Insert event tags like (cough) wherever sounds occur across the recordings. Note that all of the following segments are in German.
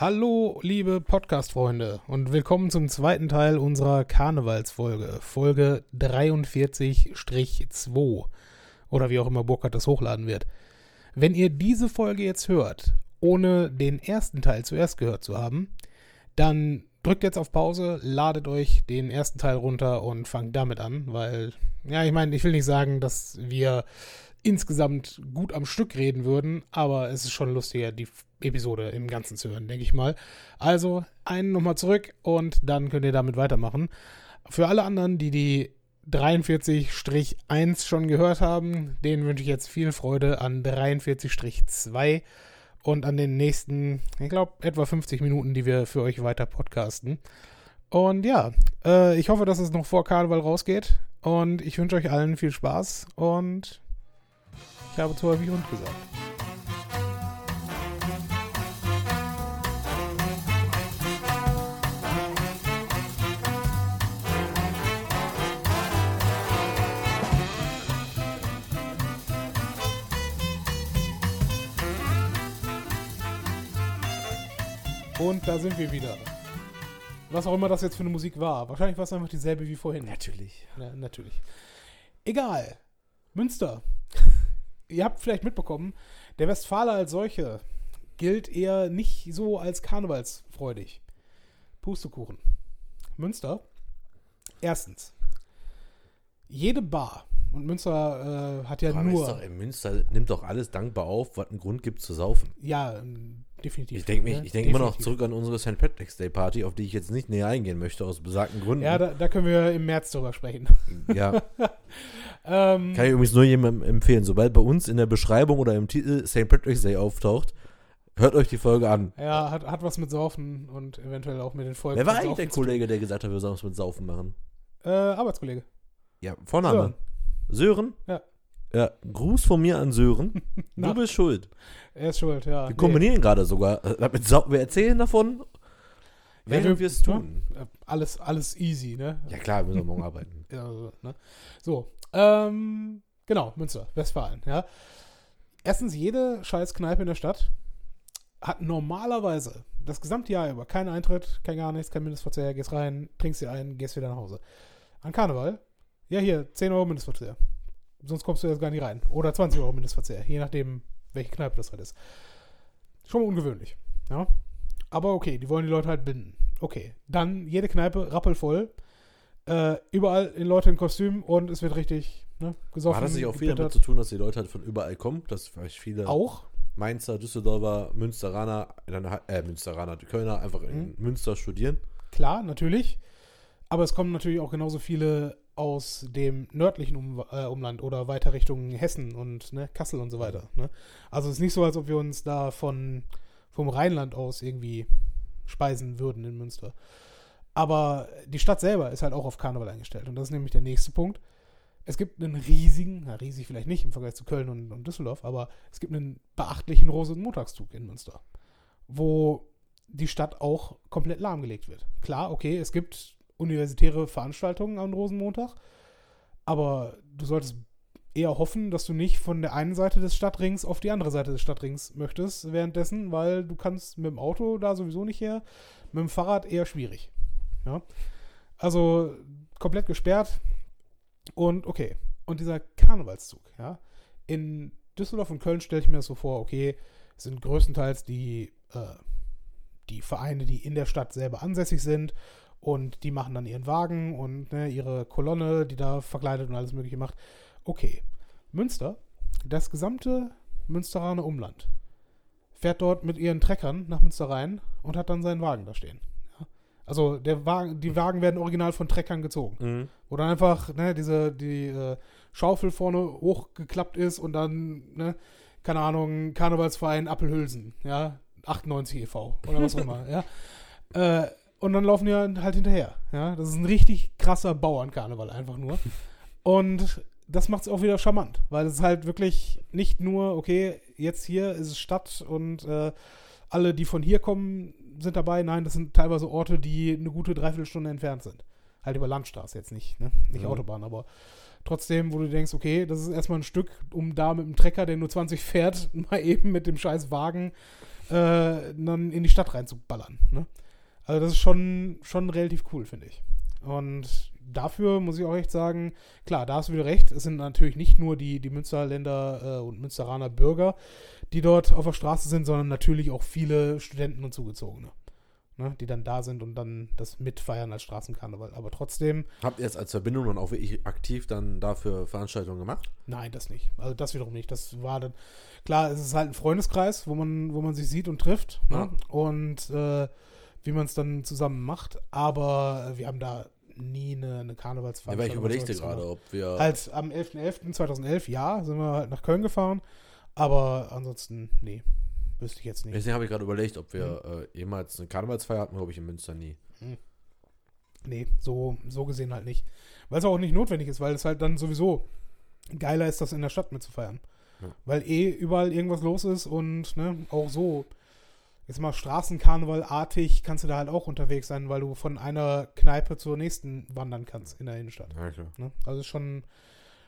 Hallo, liebe Podcast-Freunde und willkommen zum zweiten Teil unserer Karnevalsfolge, Folge 43-2 oder wie auch immer Burkhardt das hochladen wird. Wenn ihr diese Folge jetzt hört, ohne den ersten Teil zuerst gehört zu haben, dann drückt jetzt auf Pause, ladet euch den ersten Teil runter und fangt damit an, weil, ja, ich meine, ich will nicht sagen, dass wir insgesamt gut am Stück reden würden, aber es ist schon lustiger, die Episode im Ganzen zu hören, denke ich mal. Also einen nochmal zurück und dann könnt ihr damit weitermachen. Für alle anderen, die die 43-1 schon gehört haben, denen wünsche ich jetzt viel Freude an 43-2 und an den nächsten, ich glaube, etwa 50 Minuten, die wir für euch weiter podcasten. Und ja, äh, ich hoffe, dass es noch vor Karneval rausgeht. Und ich wünsche euch allen viel Spaß und ich habe zu häufig Hund gesagt. Und da sind wir wieder. Was auch immer das jetzt für eine Musik war. Wahrscheinlich war es einfach dieselbe wie vorhin. Natürlich. Ja, natürlich. Egal. Münster. (laughs) Ihr habt vielleicht mitbekommen, der Westfaler als solche gilt eher nicht so als karnevalsfreudig. Pustekuchen. Münster. Erstens. Jede Bar. Und Münster äh, hat ja Aber nur. Ist doch, ey, Münster nimmt doch alles dankbar auf, was einen Grund gibt zu saufen. Ja, definitiv. Ich denke ne? ich denke immer noch zurück an unsere St. Patrick's Day Party, auf die ich jetzt nicht näher eingehen möchte, aus besagten Gründen. Ja, da, da können wir im März drüber sprechen. (laughs) ja. (laughs) ähm, Kann ich übrigens nur jemandem empfehlen. Sobald bei uns in der Beschreibung oder im Titel St. Patrick's Day auftaucht, hört euch die Folge an. ja, hat, hat was mit Saufen und eventuell auch mit den Folgen. Wer war eigentlich der. Kollege, der gesagt hat, wir sollen es mit Saufen machen? Äh, Arbeitskollege. Ja, Vorname. Sören. Sören? Ja. Ja, Gruß von mir an Sören. (laughs) Du bist schuld. Er ist schuld, ja. Wir kombinieren gerade sogar. wir erzählen davon, während wir es tun. Ne? Alles, alles easy, ne? Ja klar, wir müssen morgen arbeiten. (laughs) Ja, so, ne? so ähm, genau, Münster, Westfalen, ja. Erstens, jede scheiß Kneipe in der Stadt hat normalerweise das gesamte Jahr über keinen Eintritt, kein gar nichts, kein Mindestverzehr, gehst rein, trinkst dir ein, gehst wieder nach Hause. An Karneval, ja hier, 10 Euro Mindestverzehr. Sonst kommst du jetzt gar nicht rein. Oder 20 Euro Mindestverzehr, je nachdem, welche Kneipe das halt ist. Schon mal ungewöhnlich, ja. Aber okay, die wollen die Leute halt binden. Okay, dann jede Kneipe rappelvoll. Äh, überall Leute in Kostüm und es wird richtig ne, gesoffen. Hat das nicht auch viel damit zu tun, dass die Leute halt von überall kommen? Dass vielleicht viele Auch? Mainzer, Düsseldorfer, Münsteraner, äh, Münsteraner, die Kölner einfach in Münster studieren? Klar, natürlich. Aber es kommen natürlich auch genauso viele aus dem nördlichen um, äh, Umland oder weiter Richtung Hessen und ne, Kassel und so weiter. Ne? Also es ist nicht so, als ob wir uns da von, vom Rheinland aus irgendwie speisen würden in Münster. Aber die Stadt selber ist halt auch auf Karneval eingestellt. Und das ist nämlich der nächste Punkt. Es gibt einen riesigen, na riesig vielleicht nicht im Vergleich zu Köln und, und Düsseldorf, aber es gibt einen beachtlichen Rosenmontagszug in Münster, wo die Stadt auch komplett lahmgelegt wird. Klar, okay, es gibt universitäre Veranstaltungen am Rosenmontag, aber du solltest eher hoffen, dass du nicht von der einen Seite des Stadtrings auf die andere Seite des Stadtrings möchtest währenddessen, weil du kannst mit dem Auto da sowieso nicht her, mit dem Fahrrad eher schwierig. Ja? Also komplett gesperrt und okay. Und dieser Karnevalszug, ja. In Düsseldorf und Köln stelle ich mir das so vor, okay, sind größtenteils die, äh, die Vereine, die in der Stadt selber ansässig sind und die machen dann ihren Wagen und ne, ihre Kolonne, die da verkleidet und alles Mögliche macht. Okay. Münster, das gesamte Münsteraner Umland, fährt dort mit ihren Treckern nach Münster rein und hat dann seinen Wagen da stehen. Ja. Also der Wagen, die Wagen werden original von Treckern gezogen. Wo dann einfach ne, diese, die äh, Schaufel vorne hochgeklappt ist und dann, ne, keine Ahnung, Karnevalsverein Appelhülsen, ja, 98 e.V. oder was auch immer, (laughs) ja. Äh, und dann laufen die halt hinterher, ja. Das ist ein richtig krasser Bauernkarneval einfach nur. (laughs) Und das macht es auch wieder charmant, weil es halt wirklich nicht nur, okay, jetzt hier ist es Stadt und äh, alle, die von hier kommen, sind dabei. Nein, das sind teilweise Orte, die eine gute Dreiviertelstunde entfernt sind. Halt über Landstraße jetzt nicht, ne? Nicht Mhm. Autobahn, aber Trotzdem, wo du denkst, okay, das ist erstmal ein Stück, um da mit dem Trecker, der nur 20 fährt, (laughs) mal eben mit dem scheiß Wagen äh, dann in die Stadt reinzuballern. Ne? Also das ist schon, schon relativ cool, finde ich. Und dafür muss ich auch echt sagen, klar, da hast du wieder recht, es sind natürlich nicht nur die, die Münsterländer äh, und Münsteraner Bürger, die dort auf der Straße sind, sondern natürlich auch viele Studenten und Zugezogene. Ne, die dann da sind und dann das mitfeiern als Straßenkarneval. Aber trotzdem. Habt ihr jetzt als Verbindung dann auch wirklich aktiv dann dafür Veranstaltungen gemacht? Nein, das nicht. Also das wiederum nicht. Das war dann. Klar, es ist halt ein Freundeskreis, wo man, wo man sich sieht und trifft. Ne? Ja. Und äh, wie man es dann zusammen macht. Aber wir haben da nie eine, eine Ja, weil ich überlegte gerade, ob wir. Halt am 11.11.2011, ja, sind wir halt nach Köln gefahren. Aber ansonsten, nee, wüsste ich jetzt nicht. Deswegen habe ich gerade überlegt, ob wir äh, jemals eine Karnevalsfeier hatten, glaube ich, in Münster nie. Nee, so, so gesehen halt nicht. Weil es auch nicht notwendig ist, weil es halt dann sowieso geiler ist, das in der Stadt mitzufeiern. Ja. Weil eh überall irgendwas los ist und ne, auch so, jetzt mal Straßenkarnevalartig kannst du da halt auch unterwegs sein, weil du von einer Kneipe zur nächsten wandern kannst in der Innenstadt. Ja, klar. Ne? Also ist schon,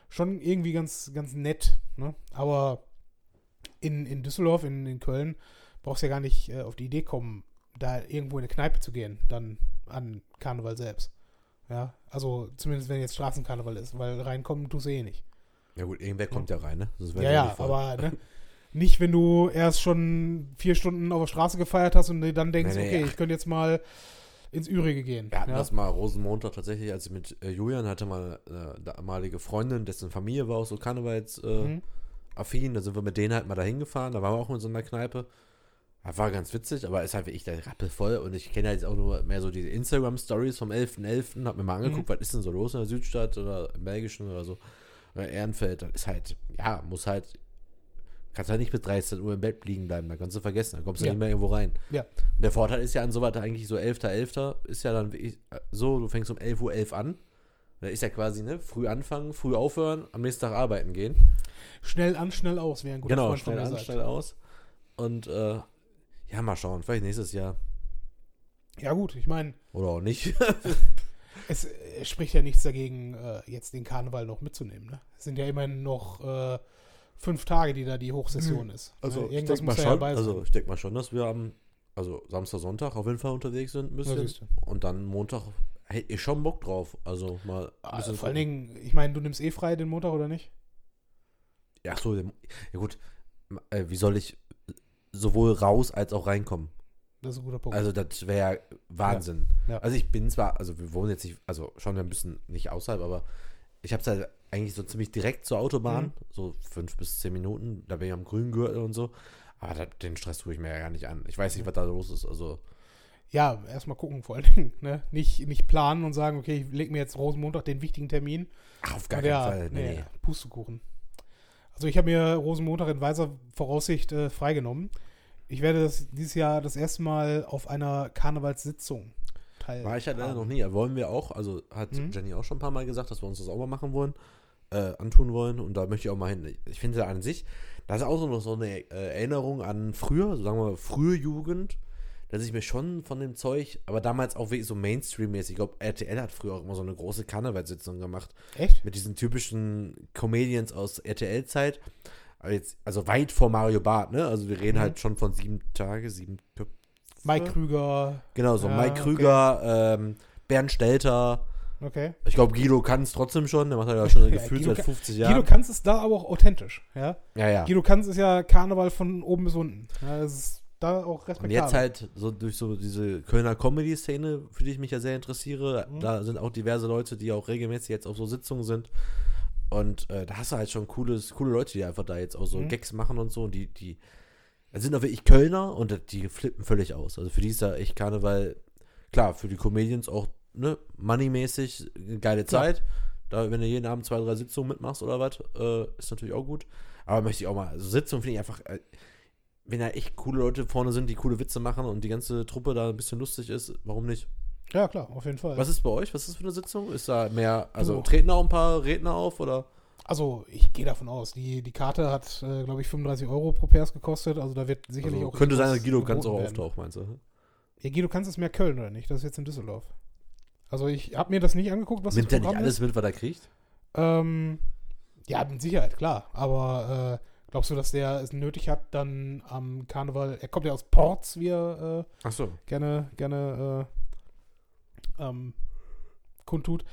schon irgendwie ganz, ganz nett. Ne? Aber in, in Düsseldorf, in, in Köln, brauchst du ja gar nicht äh, auf die Idee kommen, da irgendwo in eine Kneipe zu gehen, dann an Karneval selbst. Ja, also zumindest wenn jetzt Straßenkarneval ist, weil reinkommen tust du eh nicht. Ja gut, irgendwer kommt ja rein, ne? Ja, ja, aber ne, (laughs) nicht, wenn du erst schon vier Stunden auf der Straße gefeiert hast und dir dann denkst, Nee, nee, okay, ach. ich könnte jetzt mal ins Ürige gehen. Wir hatten ja? das mal Rosenmontag tatsächlich, als ich mit äh, Julian hatte, mal eine damalige Freundin, dessen Familie war auch so Karnevalsaffin. Äh, Mhm. affin. Da sind wir mit denen halt mal dahin gefahren. Da waren wir auch in so einer Kneipe. Das war ganz witzig, aber ist halt wirklich der Rappel voll. Und ich kenne halt jetzt auch nur mehr so diese Instagram-Stories vom 11.11. Hab mir mal angeguckt, Mhm. was ist denn so los in der Südstadt oder im Belgischen oder so. Oder Ehrenfeld. Das ist halt, ja, muss halt. Kannst halt nicht bis 13 Uhr im Bett liegen bleiben, da kannst du vergessen, da kommst du Ja. nicht mehr irgendwo rein. Ja. Und der Vorteil ist ja an sowas eigentlich so 11.11. ist ja dann so, du fängst um 11.11 Uhr an. Da ist ja quasi, ne, früh anfangen, früh aufhören, am nächsten Tag arbeiten gehen. Schnell an, schnell aus, wäre ein guter Genau, Freund von schnell an, sagt. schnell aus. Und äh, ja, mal schauen, vielleicht nächstes Jahr. Ja gut, ich meine, Oder auch nicht. (laughs) es äh, spricht ja nichts dagegen, äh, jetzt den Karneval noch mitzunehmen. Ne? Es sind ja immerhin noch äh, fünf Tage, die da die Hochsession ist. Also, ne? ich Irgendwas denke mal ja schon, also ich denke mal schon, dass wir am also Samstag, Sonntag auf jeden Fall unterwegs sind. Ja, du. und dann Montag hätte ich schon Bock drauf. Also mal bisschen vor allen. Dingen, ich meine, du nimmst eh frei den Montag oder nicht? Ja, so, ja gut. Äh, wie soll ich sowohl raus als auch reinkommen? Das ist ein guter Punkt. Also das wäre ja Wahnsinn. Ja. Also ich bin zwar, also wir wohnen jetzt nicht, also schon ein bisschen nicht außerhalb, aber ich habe es halt eigentlich so ziemlich direkt zur Autobahn, Mhm. so fünf bis zehn Minuten, da bin ich am grünen Gürtel und so. Aber da, den Stress tue ich mir ja gar nicht an. Ich weiß nicht, was da los ist. Also ja, erstmal gucken vor allen Dingen. Ne? Nicht, nicht planen und sagen, okay, ich lege mir jetzt Rosenmontag den wichtigen Termin. ach, auf gar keinen ja, Fall. Nee, nee, nee. Pustekuchen. Also ich habe mir Rosenmontag in weiser Voraussicht äh, freigenommen. Ich werde das dieses Jahr das erste Mal auf einer Karnevalssitzung teilnehmen. War ich ja leider noch nie. Wollen wir auch, also hat Mhm. Jenny auch schon ein paar Mal gesagt, dass wir uns das auch mal machen wollen, äh, antun wollen. Und da möchte ich auch mal hin. Ich finde ja an sich, das ist auch so noch so eine äh, Erinnerung an früher, so sagen wir mal, frühe Jugend, dass ich mir schon von dem Zeug, aber damals auch wirklich so Mainstream-mäßig, ich glaube, RTL hat früher auch immer so eine große Karnevalssitzung gemacht, Echt? mit diesen typischen Comedians aus RTL-Zeit. Jetzt, also weit vor Mario Barth, ne? Also wir reden Mhm. halt schon von sieben Tage, sieben Köpfe. Mike Krüger. Genau, so Ja, Mike okay. Krüger, ähm, Bernd Stelter. Okay. Ich glaube, Guido kann es trotzdem schon. Der macht ja schon Ja, gefühlt Guido seit kann- 50 Jahren. Guido Kanz ist da aber auch authentisch. Ja? ja, ja. Guido Kanz ist ja Karneval von oben bis unten. Ja, das ist da auch Und respektabel. jetzt halt so durch so diese Kölner Comedy-Szene, für die ich mich ja sehr interessiere. Mhm. Da sind auch diverse Leute, die auch regelmäßig jetzt auf so Sitzungen sind. Und äh, da hast du halt schon cooles, coole Leute, die einfach da jetzt auch so Mhm. Gags machen und so. Und die, die das sind auch wirklich Kölner und die flippen völlig aus. Also für die ist da echt Karneval, klar, für die Comedians auch, ne, moneymäßig, eine geile Klar. Zeit. Da, wenn du jeden Abend zwei, drei Sitzungen mitmachst oder was, äh, ist natürlich auch gut. Aber möchte ich auch mal, also Sitzungen finde ich einfach, äh, wenn da echt coole Leute vorne sind, die coole Witze machen und die ganze Truppe da ein bisschen lustig ist, warum nicht? ja, klar, auf jeden Fall. Was ist bei euch? Was ist das für eine Sitzung? Ist da mehr, also So. treten auch ein paar Redner auf oder? Also, ich gehe davon aus. Die, die Karte hat, äh, glaube ich, 35 Euro pro Pairs gekostet. Also, da wird sicherlich Also, auch. könnte sein, dass Guido ganz auch auftaucht, meinst du? Ja, Guido Kanz ist mehr Köln, oder nicht? Das ist jetzt in Düsseldorf. Also, ich habe mir das nicht angeguckt, was Nimmt das der nicht Programm alles ist. mit, was er kriegt? Ähm, ja, mit Sicherheit, klar. Aber äh, glaubst du, dass der es nötig hat, dann am Karneval, er kommt ja aus Ports, wie er äh, Ach so. gerne, gerne äh, ähm, kundtut.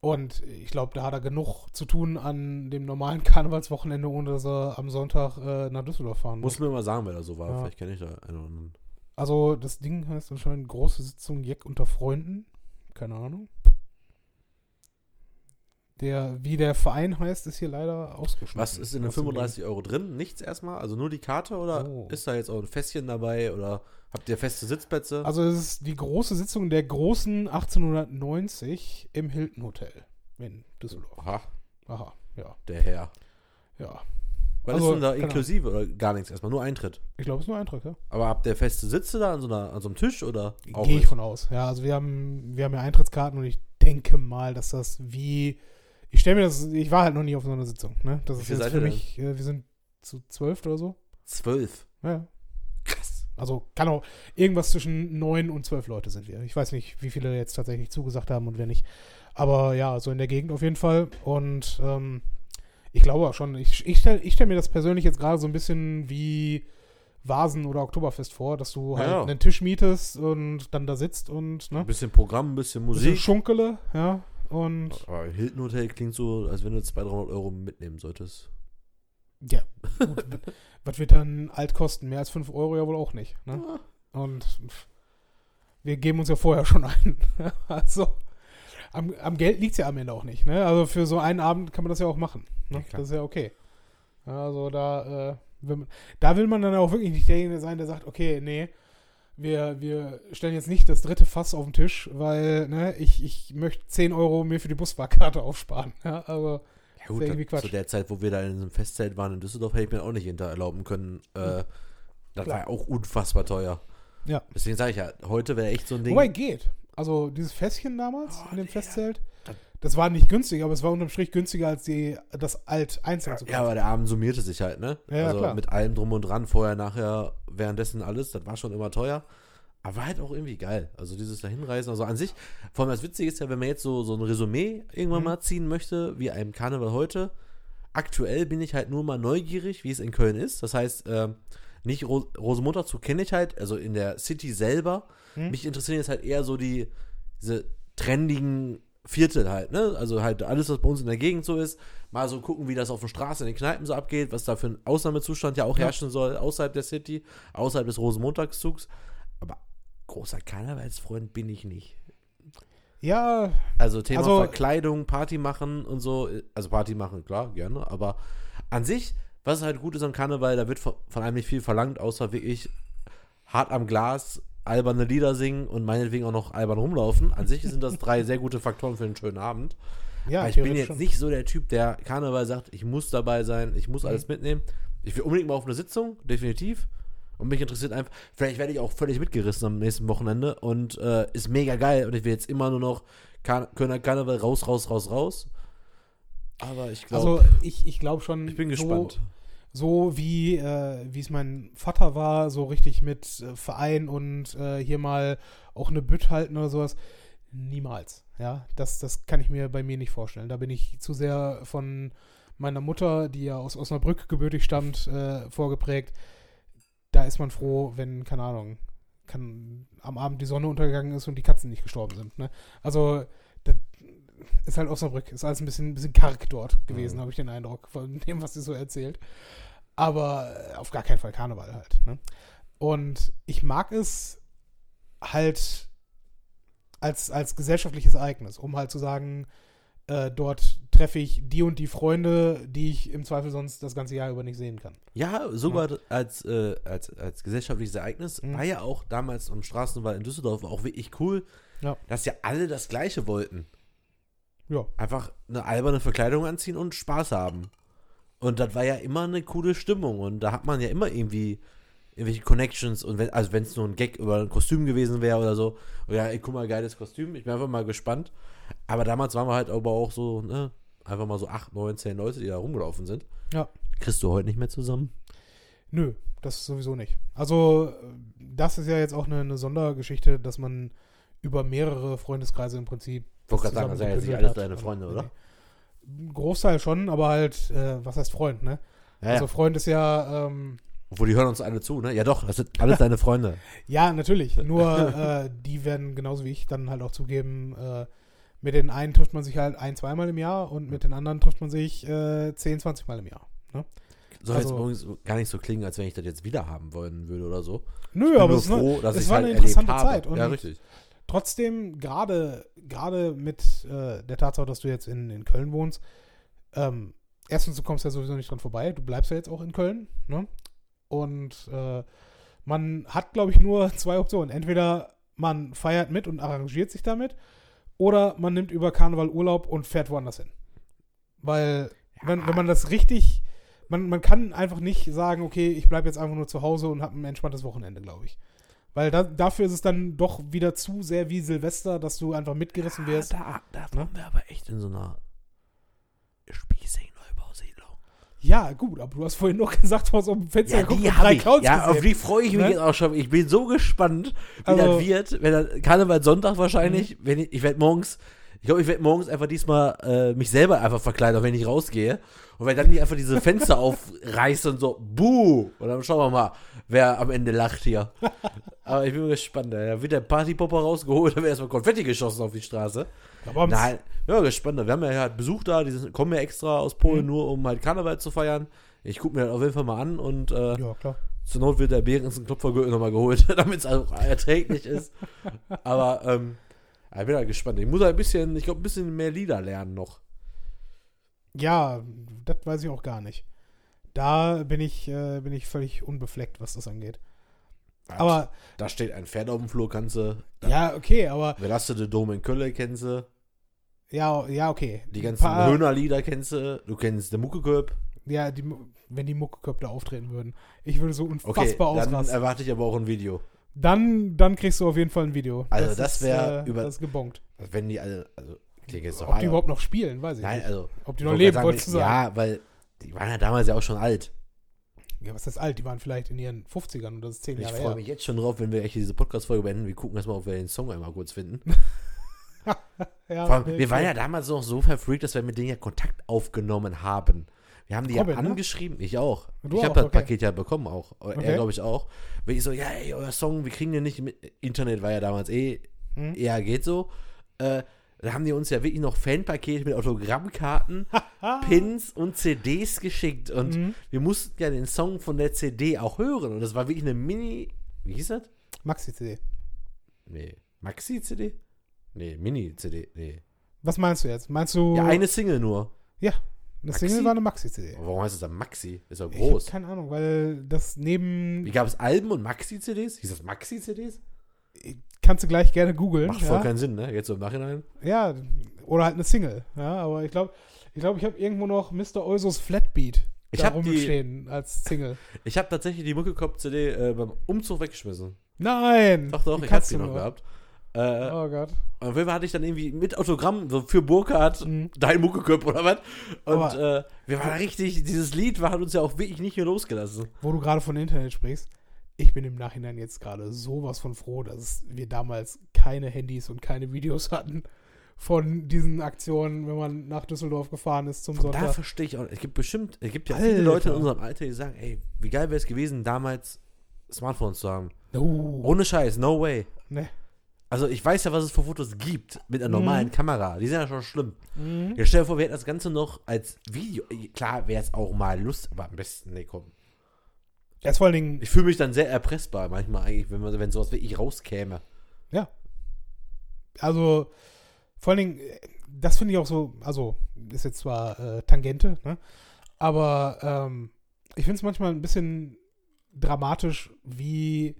Und ich glaube, da hat er genug zu tun an dem normalen (laughs) Karnevalswochenende, ohne dass er am Sonntag äh, nach Düsseldorf fahren muss. Muss mir mal sagen, wer da so war. Ja. Vielleicht kenne ich da einen oder anderen. Also das Ding heißt anscheinend große Sitzung Jeck unter Freunden. Keine Ahnung. Der, wie der Verein heißt, ist hier leider ausgeschlossen. Was ist in den Hast du 35 Euro drin? Nichts erstmal? Also nur die Karte oder So. ist da jetzt auch ein Fässchen dabei oder habt ihr feste Sitzplätze? Also es ist die große Sitzung der großen 1890 im Hilton Hotel in Düsseldorf. Aha, Aha, ja, der Herr. ja. Was Also, ist denn da inklusive oder gar nichts erstmal? Nur Eintritt. Ich glaube, es ist nur Eintrag, ja. Aber habt ihr feste Sitze da an so, einer, an so einem Tisch oder Gehe ich von aus. Ja, also wir haben, wir haben ja Eintrittskarten und ich denke mal, dass das wie. Ich stelle mir das, ich war halt noch nie auf so einer Sitzung, ne? Das ist jetzt für mich, äh, wir sind zu zwölf oder so. Zwölf. Ja, Ja. Krass. Also kann auch irgendwas zwischen neun und zwölf Leute sind wir. Ich weiß nicht, wie viele jetzt tatsächlich zugesagt haben und wer nicht. Aber ja, so in der Gegend auf jeden Fall. Und ähm, ich glaube auch schon, ich, ich stelle stell mir das persönlich jetzt gerade so ein bisschen wie Vasen oder Oktoberfest vor, dass du halt Ja. einen Tisch mietest und dann da sitzt und ne? Ein bisschen Programm, ein bisschen Bisschen Musik. Schunkele, ja. Und Aber Hilton Hotel klingt so, als wenn du 200, 300 Euro mitnehmen solltest. ja, gut, (laughs) was wird dann alt kosten? Mehr als 5 Euro ja wohl auch nicht. Ne? Ah. Und wir geben uns ja vorher schon ein. (laughs) also am, am Geld liegt es ja am Ende auch nicht. Ne? Also für so einen Abend kann man das ja auch machen. Ne? Ja, das ist ja okay. Also da, äh, will man, da will man dann auch wirklich nicht derjenige sein, der sagt, okay, nee, wir, wir stellen jetzt nicht das dritte Fass auf den Tisch, weil ne, ich, ich möchte 10 Euro mir für die Busfahrkarte aufsparen. Ja, also Ja gut, irgendwie da, zu Quatsch. der Zeit, wo wir da in einem Festzelt waren in Düsseldorf, hätte ich mir auch nicht hinter erlauben können. Äh, das Klar. war ja auch unfassbar teuer. Ja. Deswegen sage ich ja, heute wäre echt so ein Ding. Wobei geht. Also dieses Fässchen damals Oh, in dem Digga. Festzelt, Das- das war nicht günstig, aber es war unterm Strich günstiger als die, das alt einzeln zu kaufen. ja, aber der Abend summierte sich halt, ne? Ja, ja, also klar. mit allem drum und dran, vorher, nachher, währenddessen alles, das war schon immer teuer. Aber war halt auch irgendwie geil. Also dieses Dahinreisen, also an sich, vor allem das Witzige ist ja, wenn man jetzt so, so ein Resümee irgendwann Mhm. mal ziehen möchte, wie einem Karneval heute, aktuell bin ich halt nur mal neugierig, wie es in Köln ist. Das heißt, ähm, nicht Ro Rosenmontagszug kenne ich halt, also in der City selber. Mhm. Mich interessieren jetzt halt eher so die, diese trendigen Viertel halt, ne? Also halt alles, was bei uns in der Gegend so ist. Mal so gucken, wie das auf der Straße in den Kneipen so abgeht, was da für ein Ausnahmezustand ja auch Ja. herrschen soll, außerhalb der City, außerhalb des Rosenmontagszugs. Aber großer Karnevalsfreund bin ich nicht. Ja, Also Thema Also- Verkleidung, Party machen und so. Also Party machen, klar, gerne. Aber an sich, was halt gut ist am Karneval, da wird von, einem nicht viel verlangt, außer wirklich hart am Glas, alberne Lieder singen und meinetwegen auch noch albern rumlaufen. An sich sind das drei sehr gute Faktoren für einen schönen Abend. ja, Aber ich bin jetzt schon. nicht so der Typ, der Karneval sagt, ich muss dabei sein, ich muss Mhm. alles mitnehmen. Ich will unbedingt mal auf eine Sitzung, definitiv. Und mich interessiert einfach, vielleicht werde ich auch völlig mitgerissen am nächsten Wochenende und äh, ist mega geil. Und ich will jetzt immer nur noch Kar Kölner Karneval raus, raus, raus, raus. Aber ich glaube, Also ich, ich glaube schon, ich bin so, gespannt. so wie äh, wie es mein Vater war, so richtig mit äh, Verein und äh, hier mal auch eine Bütt halten oder sowas. Niemals. Ja, das, das kann ich mir bei mir nicht vorstellen. Da bin ich zu sehr von meiner Mutter, die ja aus Osnabrück gebürtig stammt, äh, vorgeprägt. Da ist man froh, wenn, keine Ahnung, kann, am Abend die Sonne untergegangen ist und die Katzen nicht gestorben sind. Ne? Also, das ist halt Osnabrück. Ist alles ein bisschen, ein bisschen karg dort gewesen, Mhm. habe ich den Eindruck, von (laughs) dem, was sie so erzählt. Aber äh, auf gar keinen Fall Karneval halt. Ne? Und ich mag es halt als, als gesellschaftliches Ereignis, um halt zu sagen, äh, dort treffe ich die und die Freunde, die ich im Zweifel sonst das ganze Jahr über nicht sehen kann. Ja, sogar als, äh, als, als gesellschaftliches Ereignis Mhm. war ja auch damals am Straßenwall in Düsseldorf auch wirklich cool, Ja. dass ja alle das Gleiche wollten. Ja. Einfach eine alberne Verkleidung anziehen und Spaß haben. Und das war ja immer eine coole Stimmung und da hat man ja immer irgendwie irgendwelche Connections und wenn, also wenn es nur ein Gag über ein Kostüm gewesen wäre oder so, oder ja, ey, guck mal, geiles Kostüm, ich bin einfach mal gespannt. Aber damals waren wir halt aber auch so, ne, einfach mal so 8, 9, 10 Leute, die da rumgelaufen sind. Ja. Kriegst du heute nicht mehr zusammen? Nö, das sowieso nicht. Also, das ist ja jetzt auch eine, eine Sondergeschichte, dass man über mehrere Freundeskreise im Prinzip. Wollte gerade sagen, das sind ja nicht alles deine. Freunde, oder? Nee. Ein Großteil schon, aber halt, äh, was heißt Freund, ne? Ja, Also. Freund ist ja, ähm, Obwohl, die hören uns alle zu, ne? Ja doch, das sind alles deine Freunde. (laughs) ja, natürlich. Nur äh, die werden genauso wie ich dann halt auch zugeben, äh, mit den einen trifft man sich halt ein, zweimal im Jahr und mit den anderen trifft man sich äh, 10, 20 Mal im Jahr. Soll Also- jetzt übrigens gar nicht so klingen, als wenn ich das jetzt wieder haben wollen würde oder so. Nö, aber es, war- froh, dass es ich war halt eine interessante Zeit. Und Ja, richtig. Trotzdem, gerade gerade mit äh, der Tatsache, dass du jetzt in, in Köln wohnst, ähm, erstens, du kommst ja sowieso nicht dran vorbei, du bleibst ja jetzt auch in Köln, ne? Und äh, man hat, glaube ich, nur (laughs) zwei Optionen. Entweder man feiert mit und arrangiert sich damit, oder man nimmt über Karneval Urlaub und fährt woanders hin. Weil, wenn, wenn man das richtig, man, man kann einfach nicht sagen, okay, ich bleibe jetzt einfach nur zu Hause und habe ein entspanntes Wochenende, glaube ich. Weil da, dafür ist es dann doch wieder zu sehr wie Silvester, dass du einfach mitgerissen wirst. da, da waren wir aber echt in so einer spießigen Neubausiedlung. Ja, gut, aber du hast vorhin noch (laughs) gesagt, du hast auf dem Fenster Ja, geguckt die und drei ich. Couch Ja, auf gesehen. die freue ich mich Ne? jetzt auch schon. Ich bin so gespannt, wie Also- das wird. Wenn dann Karneval Sonntag wahrscheinlich. Wenn ich ich werde morgens, ich glaube, ich werde morgens einfach diesmal äh, mich selber einfach verkleiden, auch wenn ich rausgehe. Und wenn dann die einfach diese Fenster (laughs) aufreißt und so, buh. Und dann schauen wir mal, wer am Ende lacht hier. (laughs) Aber ich bin gespannt. Da wird der Partypopper rausgeholt, (laughs) dann wird erstmal Konfetti geschossen auf die Straße. Am- Nein, ja, gespannt. Wir haben ja halt Besuch da, die sind, kommen ja extra aus Polen Mhm. nur, um halt Karneval zu feiern. Ich gucke mir das auf jeden Fall mal an und äh, Ja, klar. zur Not wird der Behrens Klopfergürtel nochmal geholt, damit es auch erträglich ist. Aber ähm, ich bin halt gespannt. Ich muss halt ein bisschen, ich glaube, ein bisschen mehr Lieder lernen noch. Ja, das weiß ich auch gar nicht. Da bin ich, äh, bin ich völlig unbefleckt, was das angeht. Aber, da steht ein Pferd auf dem Flur, kannst du. Da, ja, okay, aber, Belastete Dom in Köln kennst du. ja, ja, okay. Die ganzen paar- Höhnerlieder kennst du. Du kennst der Muckeköp. Ja, die, wenn die Muckeköpfe da auftreten würden. Ich würde so Okay, unfassbar dann ausrasten. erwarte ich aber auch ein Video. Dann, dann kriegst du auf jeden Fall ein Video. Also das wär ist, über- Das ist gebonkt. Wenn die alle, also, klingt jetzt doch Ob die überhaupt noch spielen, weiß ich Nein, nicht. also. Ob die noch leben, grad wolltest du sagen, sagen. Ja, weil die waren ja damals ja auch schon alt. Ja, was ist alt? Die waren vielleicht in ihren 50ern und das ist zehn Ich Jahre freue her. mich jetzt schon drauf, wenn wir echt diese Podcast-Folge beenden. Wir gucken erstmal, ob wir den Song einmal kurz finden. (laughs) Ja, allem, wir waren ja damals noch so verfreakt, dass wir mit denen ja Kontakt aufgenommen haben. Wir haben die Robin, ja ne? angeschrieben, ich auch. Du ich habe das okay. Paket ja bekommen auch. Er Okay. glaube ich auch. Wenn ich so, ja, ey, euer Song, wir kriegen den nicht mit. Internet war ja damals eh, Hm? eher geht so. Äh, da haben die uns ja wirklich noch Fanpakete mit Autogrammkarten, (laughs) Pins und CDs geschickt. Und Mhm. wir mussten ja den Song von der CD auch hören. Und das war wirklich eine Mini. Wie hieß das? Maxi-CD. Nee. Maxi-CD? Nee, Mini-CD. Nee. Was meinst du jetzt? Meinst du, Ja, eine Single nur. Eine Maxi? Single war eine Maxi-CD? Warum heißt es dann Maxi? Ist Ich hab groß. keine Ahnung, weil das neben. Wie gab es Alben und Maxi-CDs? Hieß das Maxi-CDs? Kannst du gleich gerne googeln. Macht voll ja? keinen Sinn, ne? Jetzt so im Nachhinein. ja, oder halt eine Single. Ja, aber ich glaube, ich, glaub, ich habe irgendwo noch Mr. Eusos Flatbeat Ich da hab die- rumstehen als Single. Ich habe tatsächlich die Muckenkopf-CD äh, beim Umzug weggeschmissen. Nein! Doch, doch, Wie ich hab kannst die du noch gehabt. Äh, Oh Gott. Und auf jeden Fall hatte ich dann irgendwie mit Autogramm so für Burkhardt Mhm. dein Muckeköpf oder was. Und äh, wir waren richtig, dieses Lied war, hat uns ja auch wirklich nicht mehr losgelassen. Wo du gerade von Internet sprichst, ich bin im Nachhinein jetzt gerade sowas von froh, dass wir damals keine Handys und keine Videos hatten von diesen Aktionen, wenn man nach Düsseldorf gefahren ist zum Da Sonntag. verstehe ich auch. Es gibt bestimmt, es gibt ja Alter. viele Leute in unserem Alter, die sagen, ey, wie geil wäre es gewesen, damals Smartphones zu haben. Oh, Ohne Scheiß, no way. ne. Also ich weiß ja, was es für Fotos gibt mit einer Mhm. normalen Kamera. Die sind ja schon schlimm. Mhm. Ja, stell dir vor, wir hätten das Ganze noch als Video. Klar wäre es auch mal Lust, aber am besten, nee, komm. Ist vor allen Dingen, Ich fühle mich dann sehr erpressbar manchmal eigentlich, wenn, man, wenn sowas wirklich rauskäme. also vor allen Dingen, das finde ich auch so, also ist jetzt zwar äh, Tangente, ne? aber ähm, ich finde es manchmal ein bisschen dramatisch, wie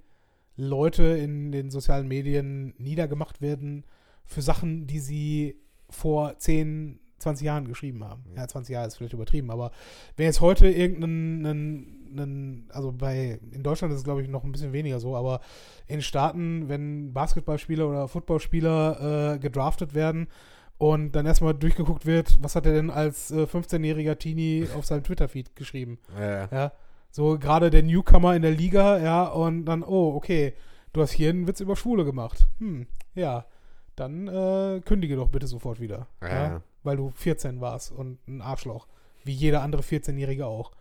Leute in den sozialen Medien niedergemacht werden für Sachen, die sie vor 10, 20 Jahren geschrieben haben. Ja, 20 Jahre ist vielleicht übertrieben, aber wenn jetzt heute irgendein, einen, einen, also bei, in Deutschland ist es glaube ich noch ein bisschen weniger so, aber in Staaten, wenn Basketballspieler oder Footballspieler äh, gedraftet werden und dann erstmal durchgeguckt wird, was hat er denn als äh, 15-jähriger Teenie auf seinem Twitter-Feed geschrieben? Ja. Ja, so gerade der Newcomer in der Liga, ja, und dann, oh, okay, du hast hier einen Witz über Schwule gemacht. Hm, ja, dann äh, kündige doch bitte sofort wieder. Ja. Ja. weil du 14 warst und ein Arschloch. Wie jeder andere 14-Jährige auch.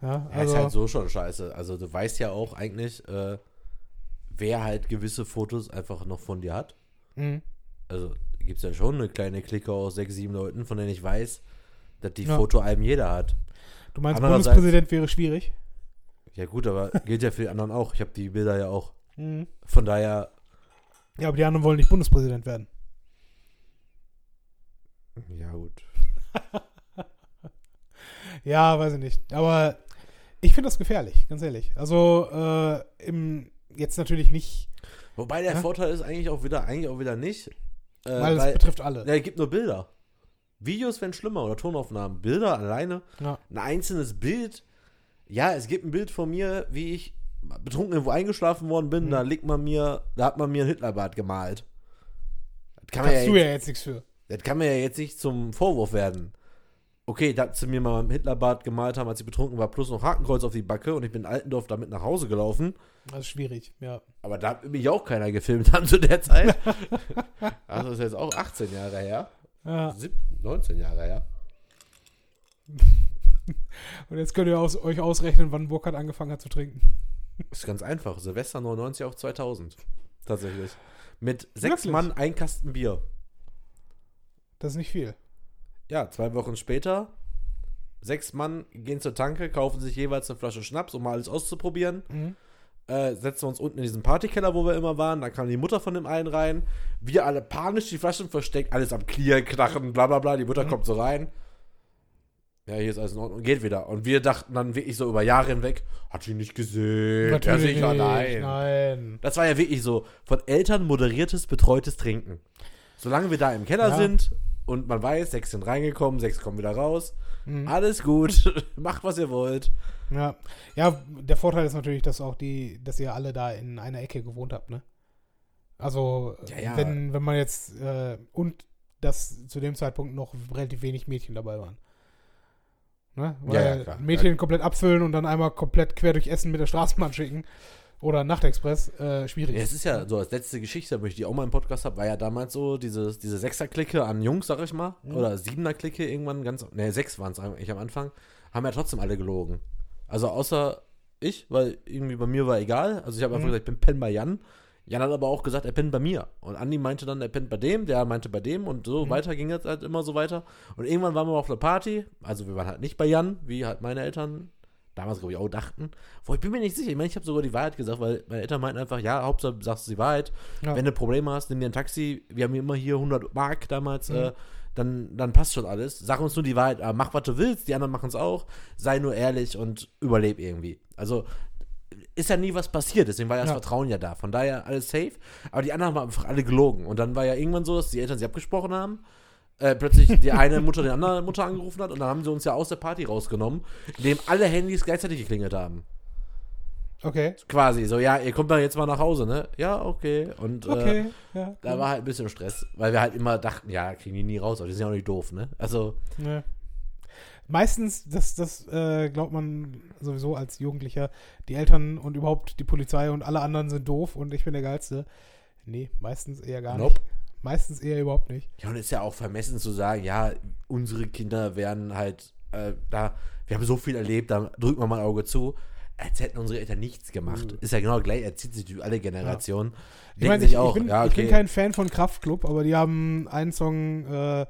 Ja, Ja, also, ist halt so schon scheiße. Also du weißt ja auch eigentlich, äh, wer halt gewisse Fotos einfach noch von dir hat. mh, Also gibt es ja schon eine kleine Clique aus sechs, sieben Leuten, von denen ich weiß, dass die Ja. Fotoalben jeder hat. du meinst, Bundespräsident wäre schwierig? Ja gut, aber gilt ja für die anderen auch. Ich habe die Bilder ja auch. Mhm. Von daher, Ja, aber die anderen wollen nicht Bundespräsident werden. ja gut. (laughs) Ja, weiß ich nicht. Aber ich finde das gefährlich, ganz ehrlich. Also, äh, im, jetzt natürlich nicht, Wobei der Ja. Vorteil ist eigentlich auch wieder, eigentlich auch wieder nicht. Äh, weil es betrifft alle. ja, es gibt nur Bilder. Videos werden schlimmer oder Tonaufnahmen. Bilder alleine. Ja. Ein einzelnes Bild. Ja, es gibt ein Bild von mir, wie ich betrunken irgendwo eingeschlafen worden bin. Mhm. Da legt man mir, da hat man mir ein Hitlerbart gemalt. Das kann, man Kannst ja, du jetzt, ja jetzt nichts für. das kann mir ja jetzt nicht zum Vorwurf werden. Okay, dass sie mir mal ein Hitlerbart gemalt haben, als ich betrunken war, plus noch Hakenkreuz auf die Backe und ich bin in Altendorf damit nach Hause gelaufen. Das ist schwierig, ja. Aber da hat mich auch keiner gefilmt haben zu der Zeit. (laughs) also das ist jetzt auch 18 Jahre her. ja. Sieb 19 Jahre her. Und jetzt könnt ihr aus, euch ausrechnen, wann Burkhardt angefangen hat zu trinken. Ist ganz einfach. Silvester 99 auf 2000. Tatsächlich. Mit sechs Wirklich? Mann ein Kasten Bier. Das ist nicht viel. Ja, zwei Wochen später. Sechs Mann gehen zur Tanke, kaufen sich jeweils eine Flasche Schnaps, um mal alles auszuprobieren. Mhm. Äh, setzen uns unten in diesen Partykeller, wo wir immer waren. Da kam die Mutter von dem einen rein. Wir alle panisch die Flaschen versteckt, alles am Clear, Knachen, bla bla bla. Die Mutter Mhm. kommt so rein. Ja, hier ist alles in Ordnung und geht wieder. Und wir dachten dann wirklich so über Jahre hinweg, hat sie nicht gesehen. ja, sicher, nein. nein. Das war ja wirklich so von Eltern moderiertes, betreutes Trinken. Solange wir da im Keller Ja. sind und man weiß, sechs sind reingekommen, sechs kommen wieder raus, Mhm. alles gut, (laughs) macht was ihr wollt. Ja. ja, der Vorteil ist natürlich, dass auch die, dass ihr alle da in einer Ecke gewohnt habt, ne? Also, Ja, ja. wenn, wenn man jetzt, äh, und dass zu dem Zeitpunkt noch relativ wenig Mädchen dabei waren. Ne? Weil Ja, ja. Mädchen komplett abfüllen und dann einmal komplett quer durch Essen mit der Straßenbahn schicken oder Nachtexpress, äh, schwierig. Ja, es ist ja so, als letzte Geschichte, wo ich die auch mal im Podcast habe, war ja damals so, diese, diese Sechser-Clique an Jungs, sag ich mal, Mhm. oder Siebener-Clique irgendwann ganz, ne, sechs waren es eigentlich am Anfang, haben ja trotzdem alle gelogen. Also außer ich, weil irgendwie bei mir war egal. Also ich habe einfach Mhm. gesagt, ich bin penn bei Jan. Jan hat aber auch gesagt, er pennt bei mir. Und Andi meinte dann, er pennt bei dem, der meinte bei dem und so Mhm. weiter ging jetzt halt immer so weiter. Und irgendwann waren wir auf einer Party, also wir waren halt nicht bei Jan, wie halt meine Eltern damals, glaube ich, auch dachten. Wo ich bin mir nicht sicher, ich meine, ich habe sogar die Wahrheit gesagt, weil meine Eltern meinten einfach, ja, Hauptsache sagst du die Wahrheit. Ja. Wenn du Probleme hast, nimm dir ein Taxi. Wir haben immer hier 100 Mark damals, Mhm. äh, dann, dann passt schon alles. Sag uns nur die Wahrheit, äh, mach was du willst, die anderen machen es auch. Sei nur ehrlich und überleb irgendwie. Also ist ja nie was passiert, deswegen war ja das Ja. Vertrauen ja da. Von daher alles safe. Aber die anderen haben einfach alle gelogen. Und dann war ja irgendwann so, dass die Eltern sie abgesprochen haben. Äh, plötzlich die eine (laughs) Mutter die andere Mutter angerufen hat und dann haben sie uns ja aus der Party rausgenommen, indem alle Handys gleichzeitig geklingelt haben. Okay. Quasi, so, ja, ihr kommt dann jetzt mal nach Hause, ne? Ja, okay. Und äh, Okay. ja. da war halt ein bisschen Stress, weil wir halt immer dachten, ja, kriegen die nie raus, aber die sind ja auch nicht doof, ne? Also, Ne. Meistens, das, das äh, glaubt man sowieso als Jugendlicher, die Eltern und überhaupt die Polizei und alle anderen sind doof und ich bin der Geilste. Nee, meistens eher gar Nope. nicht. Meistens eher überhaupt nicht. ja, und ist ja auch vermessen zu sagen, ja, unsere Kinder werden halt äh, da, wir haben so viel erlebt, da drücken wir mal ein Auge zu. Als hätten unsere Eltern nichts gemacht. Mhm. Ist ja genau gleich, erzieht sich durch alle Generationen. Ich Denken meine, sich ich, auch, ich, bin, ja, ich bin okay. kein Fan von Kraftklub, aber die haben einen Song, äh,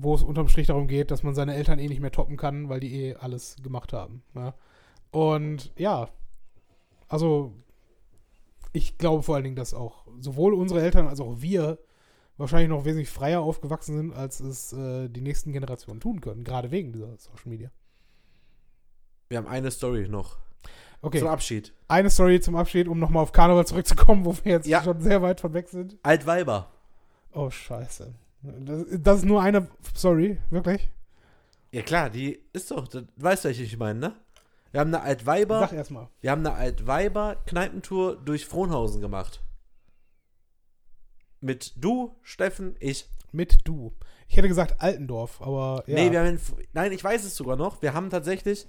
wo es unterm Strich darum geht, dass man seine Eltern eh nicht mehr toppen kann, weil die eh alles gemacht haben. Ja? Und ja, also ich glaube vor allen Dingen, dass auch sowohl unsere Eltern als auch wir wahrscheinlich noch wesentlich freier aufgewachsen sind, als es äh, die nächsten Generationen tun können, gerade wegen dieser Social Media. Wir haben eine Story noch Okay, zum Abschied. eine Story zum Abschied, um nochmal auf Karneval zurückzukommen, wo wir jetzt Ja. schon sehr weit von weg sind. Altweiber. Oh, scheiße. Das, das ist nur eine Story, wirklich? Ja klar, die ist doch, das, weißt du, welche ich meine, ne? Wir haben eine Altweiber, Sag erstmal. wir haben eine Altweiber-Kneipentour durch Frohnhausen gemacht. Mit du, Steffen, ich. Mit du. Ich hätte gesagt Altendorf, aber ja. Nee, wir haben in, nein, ich weiß es sogar noch. Wir haben tatsächlich,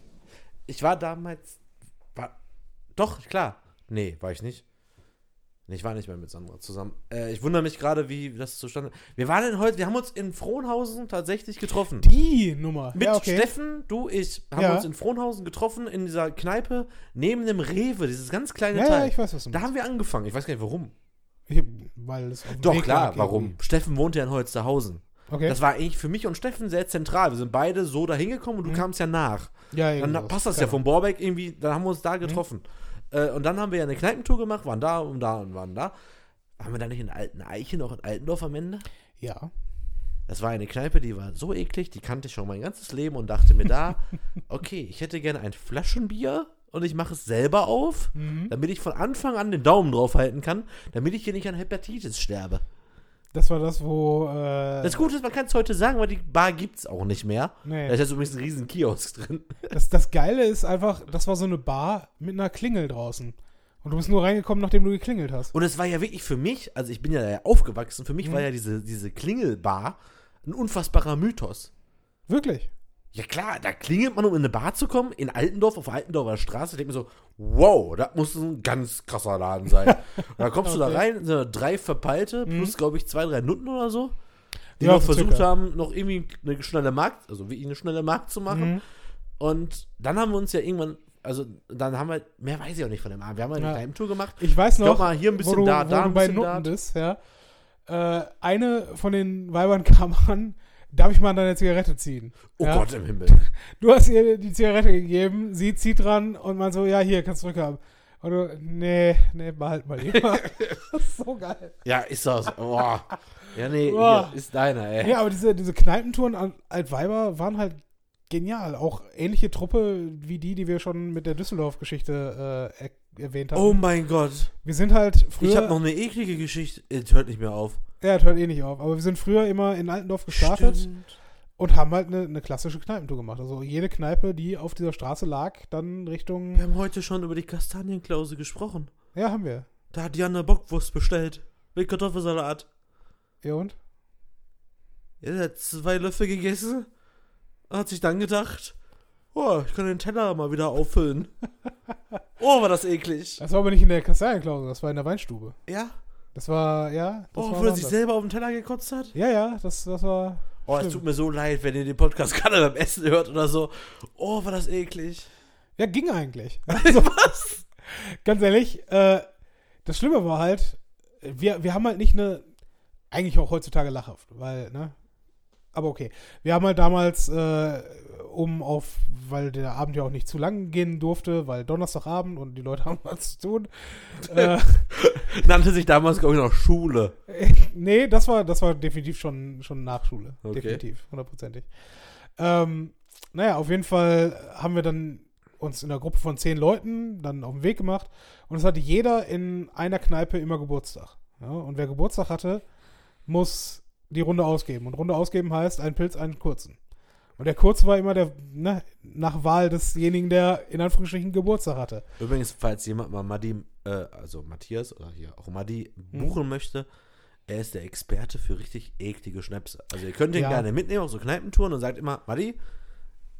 ich war damals, war, doch, klar. Nee, war ich nicht. Nee, Ich war nicht mehr mit Sandra zusammen. Äh, ich wundere mich gerade, wie das zustande. Wir waren denn heute, wir haben uns in Frohnhausen tatsächlich getroffen. Die Nummer. Mit ja, okay. Steffen, du, ich, haben Ja. uns in Frohnhausen getroffen, in dieser Kneipe, neben dem Rewe, dieses ganz kleine Ja, ja, Teil. ich weiß, was du da meinst. haben wir angefangen. Ich weiß gar nicht warum. Ich, weil es auf Doch, Weg klar, warum? irgendwie. Steffen wohnte ja in Holsterhausen. Okay. Das war eigentlich für mich und Steffen sehr zentral. Wir sind beide so da hingekommen und du Mhm. kamst ja nach. ja, Dann passt das ja Keine vom Borbeck irgendwie, dann haben wir uns da getroffen. Äh, und dann haben wir ja eine Kneipentour gemacht, waren da und da und waren da. Waren wir da nicht in Alten Eichen, auch in Altendorf am Ende? Ja. Das war eine Kneipe, die war so eklig, die kannte ich schon mein ganzes Leben und dachte mir da, (laughs) okay, ich hätte gerne ein Flaschenbier und ich mache es selber auf, Mhm. damit ich von Anfang an den Daumen drauf halten kann, damit ich hier nicht an Hepatitis sterbe. Das war das, wo. Äh, Das Gute ist, man kann es heute sagen, weil die Bar gibt es auch nicht mehr. nee. Da ist jetzt übrigens ein riesen Kiosk drin. Das, das Geile ist einfach, das war so eine Bar mit einer Klingel draußen. Und du bist nur reingekommen, nachdem du geklingelt hast. Und es war ja wirklich für mich, also ich bin ja da aufgewachsen, für mich Mhm. war ja diese, diese Klingelbar ein unfassbarer Mythos. Wirklich. Ja klar, da klingelt man, um in eine Bar zu kommen, in Altendorf, auf Altendorfer Straße. Ich denke mir so, wow, das muss ein ganz krasser Laden sein. Und (laughs) da kommst du da Okay. rein, sind da drei Verpeilte, Mhm. plus, glaube ich, zwei, drei Nutten oder so, die Ja, noch versucht circa. haben, noch irgendwie eine schnelle Markt, also wie eine schnelle Markt zu machen. Mhm. Und dann haben wir uns ja irgendwann, also dann haben wir, mehr weiß ich auch nicht von dem Abend. Wir haben eine Ja. Kneipentour gemacht. Ich weiß Ich glaub noch, mal, hier ein bisschen wo du, da, wo da du ein bei bisschen da. Nutten bist, ja. Äh, eine von den Weibern (laughs) kam an, darf ich mal an deine Zigarette ziehen? Oh ja? Gott im Himmel. (laughs) Du hast ihr die Zigarette gegeben, sie zieht dran und man so, ja, hier, kannst du zurückhaben. Und du, nee, nee, behalt mal lieber. (laughs) das ist so geil. Ja, ist das. Boah. Ja, nee, Boah. hier, ist deiner, ey. Ja, aber diese, diese Kneipentouren an Altweiber waren halt genial. Auch ähnliche Truppe wie die, die wir schon mit der Düsseldorf-Geschichte äh, er erwähnt haben. Oh mein Gott. wir sind halt früher. Ich habe noch eine eklige Geschichte. Es hört nicht mehr auf. Ja, das hört eh nicht auf. Aber wir sind früher immer in Altendorf gestartet Stimmt. und haben halt eine, eine klassische Kneipentour gemacht. Also jede Kneipe, die auf dieser Straße lag, dann Richtung. Wir haben heute schon über die Kastanienklause gesprochen. Ja, haben wir. Da hat Jan eine Bockwurst bestellt. Mit Kartoffelsalat. Ja und? Er hat zwei Löffel gegessen. Hat sich dann gedacht, oh, ich kann den Teller mal wieder auffüllen. (laughs) oh, war das eklig. Das war aber nicht in der Kastanienklause, das war in der Weinstube. Ja? Das war, ja. Das Oh, war obwohl er sich selber auf den Teller gekotzt hat? Ja, ja, das, das war. Oh, es tut mir so leid, wenn ihr den Podcast (laughs) gerade beim Essen hört oder so. Oh, war das eklig. Ja, ging eigentlich. (laughs) Also, was? Ganz ehrlich, äh, das Schlimme war halt, wir, wir haben halt nicht eine, eigentlich auch heutzutage lachhaft, weil, ne? Aber okay. Wir haben halt damals, äh, um auf, weil der Abend ja auch nicht zu lang gehen durfte, weil Donnerstagabend und die Leute (laughs) haben was zu tun. äh, (laughs) Nannte sich damals, glaube ich, noch Schule. (laughs) nee, das war, das war definitiv schon, schon Nachschule. Okay. Definitiv, hundertprozentig. Ähm, naja, auf jeden Fall haben wir dann uns in einer Gruppe von zehn Leuten dann auf den Weg gemacht und es hatte jeder in einer Kneipe immer Geburtstag. Ja, und wer Geburtstag hatte, muss die Runde ausgeben. Und Runde ausgeben heißt ein Pilz, einen kurzen. Und der kurze war immer der, ne, nach Wahl desjenigen, der in Anführungsstrichen Geburtstag hatte. Übrigens, falls jemand mal Madi, äh, also Matthias oder hier auch Madi Hm. buchen möchte, er ist der Experte für richtig eklige Schnäpse. Also ihr könnt ihn Ja. gerne mitnehmen auf so Kneipentouren und sagt immer, Madi,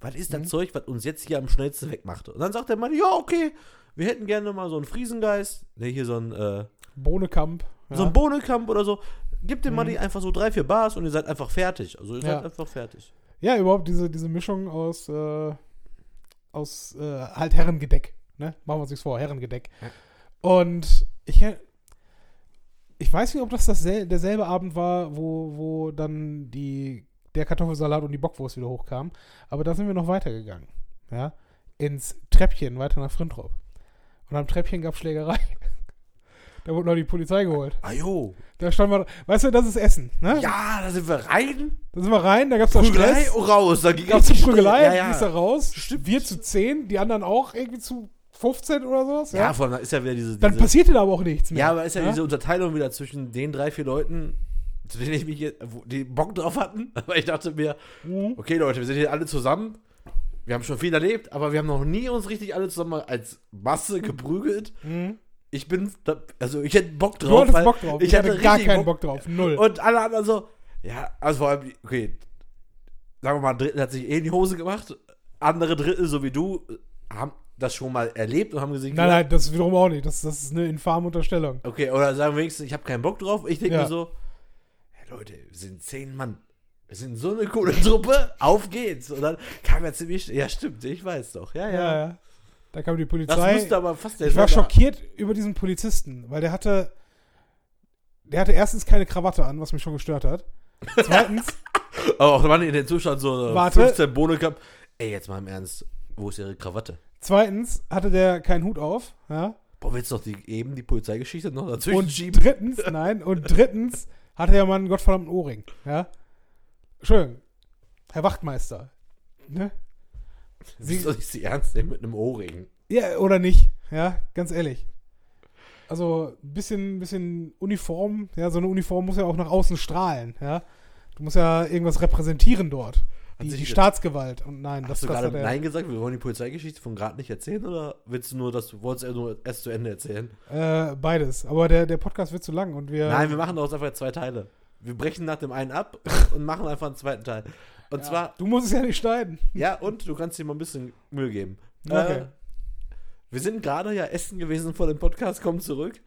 was ist das Mhm. Zeug, was uns jetzt hier am schnellsten wegmacht? Und dann sagt der Madi, ja, okay, wir hätten gerne mal so einen Friesengeist, ne, hier so ein, äh, Bohnekamp. Ja. so ein Bohnenkamp oder so. Gibt dem Mhm. Madi einfach so drei, vier Bars und ihr seid einfach fertig. Also ihr Ja. seid einfach fertig. Ja, überhaupt diese, diese Mischung aus, äh, aus äh, halt Herrengedeck. Ne? Machen wir uns nichts vor, Herrengedeck. Ja. Und ich, ich weiß nicht, ob das dassel derselbe Abend war, wo, wo dann die, der Kartoffelsalat und die Bockwurst wieder hochkamen. Aber da sind wir noch weitergegangen. Ja? Ins Treppchen, weiter nach Frintrop. Und am Treppchen gab Schlägerei. Da wurde noch die Polizei geholt. Ajo. Da stand man, weißt du, das ist Essen. Ne? Ja, da sind wir rein. Da sind wir rein, da gab es noch Prügelei Stress. und raus. Da ging es Prügelei, Ja, ja, ist da ja. raus. Stimmt. Wir zu 10, die anderen auch irgendwie zu 15 oder sowas. Ja. Ja, vor allem da ist ja wieder diese. Dann diese passierte da aber auch nichts mehr. Ja, aber ist ja, diese Unterteilung wieder zwischen den drei, vier Leuten, zu denen ich mich jetzt, die Bock drauf hatten. (laughs) Aber ich dachte mir, Mhm. okay, Leute, wir sind hier alle zusammen. Wir haben schon viel erlebt, aber wir haben noch nie uns richtig alle zusammen als Masse geprügelt. Mhm. Ich bin, also ich hätte Bock drauf. Du hattest Bock drauf. Ich, hatte, gar keinen Bock. drauf. Null. Und alle anderen so, ja, also vor allem, okay, sagen wir mal, ein Drittel hat sich eh in die Hose gemacht. Andere Drittel, so wie du, haben das schon mal erlebt und haben gesagt, Nein, nein, das wiederum auch nicht. Das, das ist eine infame Unterstellung. Okay, oder sagen wenigstens, ich habe keinen Bock drauf. Ich denke Ja. mir so, hey Leute, wir sind zehn Mann. Wir sind so eine coole Truppe, auf geht's. Und dann kam er ziemlich, ja stimmt, ich weiß doch. Ja, ja. Ja, ja. Da kam die Das Polizei. müsste aber fast der Ich war schockiert über diesen Polizisten, weil der hatte, der hatte erstens keine Krawatte an, was mich schon gestört hat. Zweitens, Aber auch Mann in den Zustand so Warte. 15 Bohne gehabt. Ey, jetzt mal im Ernst, wo ist ihre Krawatte? zweitens hatte der keinen Hut auf, ja. Boah, willst du doch die, eben die Polizeigeschichte noch dazwischen Und schieben? drittens, (laughs) nein, und drittens hatte der Mann einen gottverdammten Ohrring, ja. Entschuldigung, Herr Wachtmeister, ne? Sie soll ich sie ernst nehmen mit einem Ohrring? ja, oder nicht, ja, ganz ehrlich. Also, ein bisschen, bisschen Uniform, ja, so eine Uniform muss ja auch nach außen strahlen, ja. Du musst ja irgendwas repräsentieren dort. Die, sich die Staatsgewalt. Und nein, das, Hast du das gerade hat er. Nein gesagt? Wir wollen die Polizeigeschichte von gerade nicht erzählen oder willst du nur, dass du wolltest du nur erst zu Ende erzählen? Äh, beides. Aber der, der Podcast wird zu lang und wir. Nein, wir machen daraus einfach zwei Teile. Wir brechen nach dem einen ab und machen einfach einen zweiten Teil. Und ja, zwar, Du musst es ja nicht schneiden. ja, und du kannst dir mal ein bisschen Mühe geben. Okay. Äh, wir sind gerade ja essen gewesen vor dem Podcast, kommen zurück.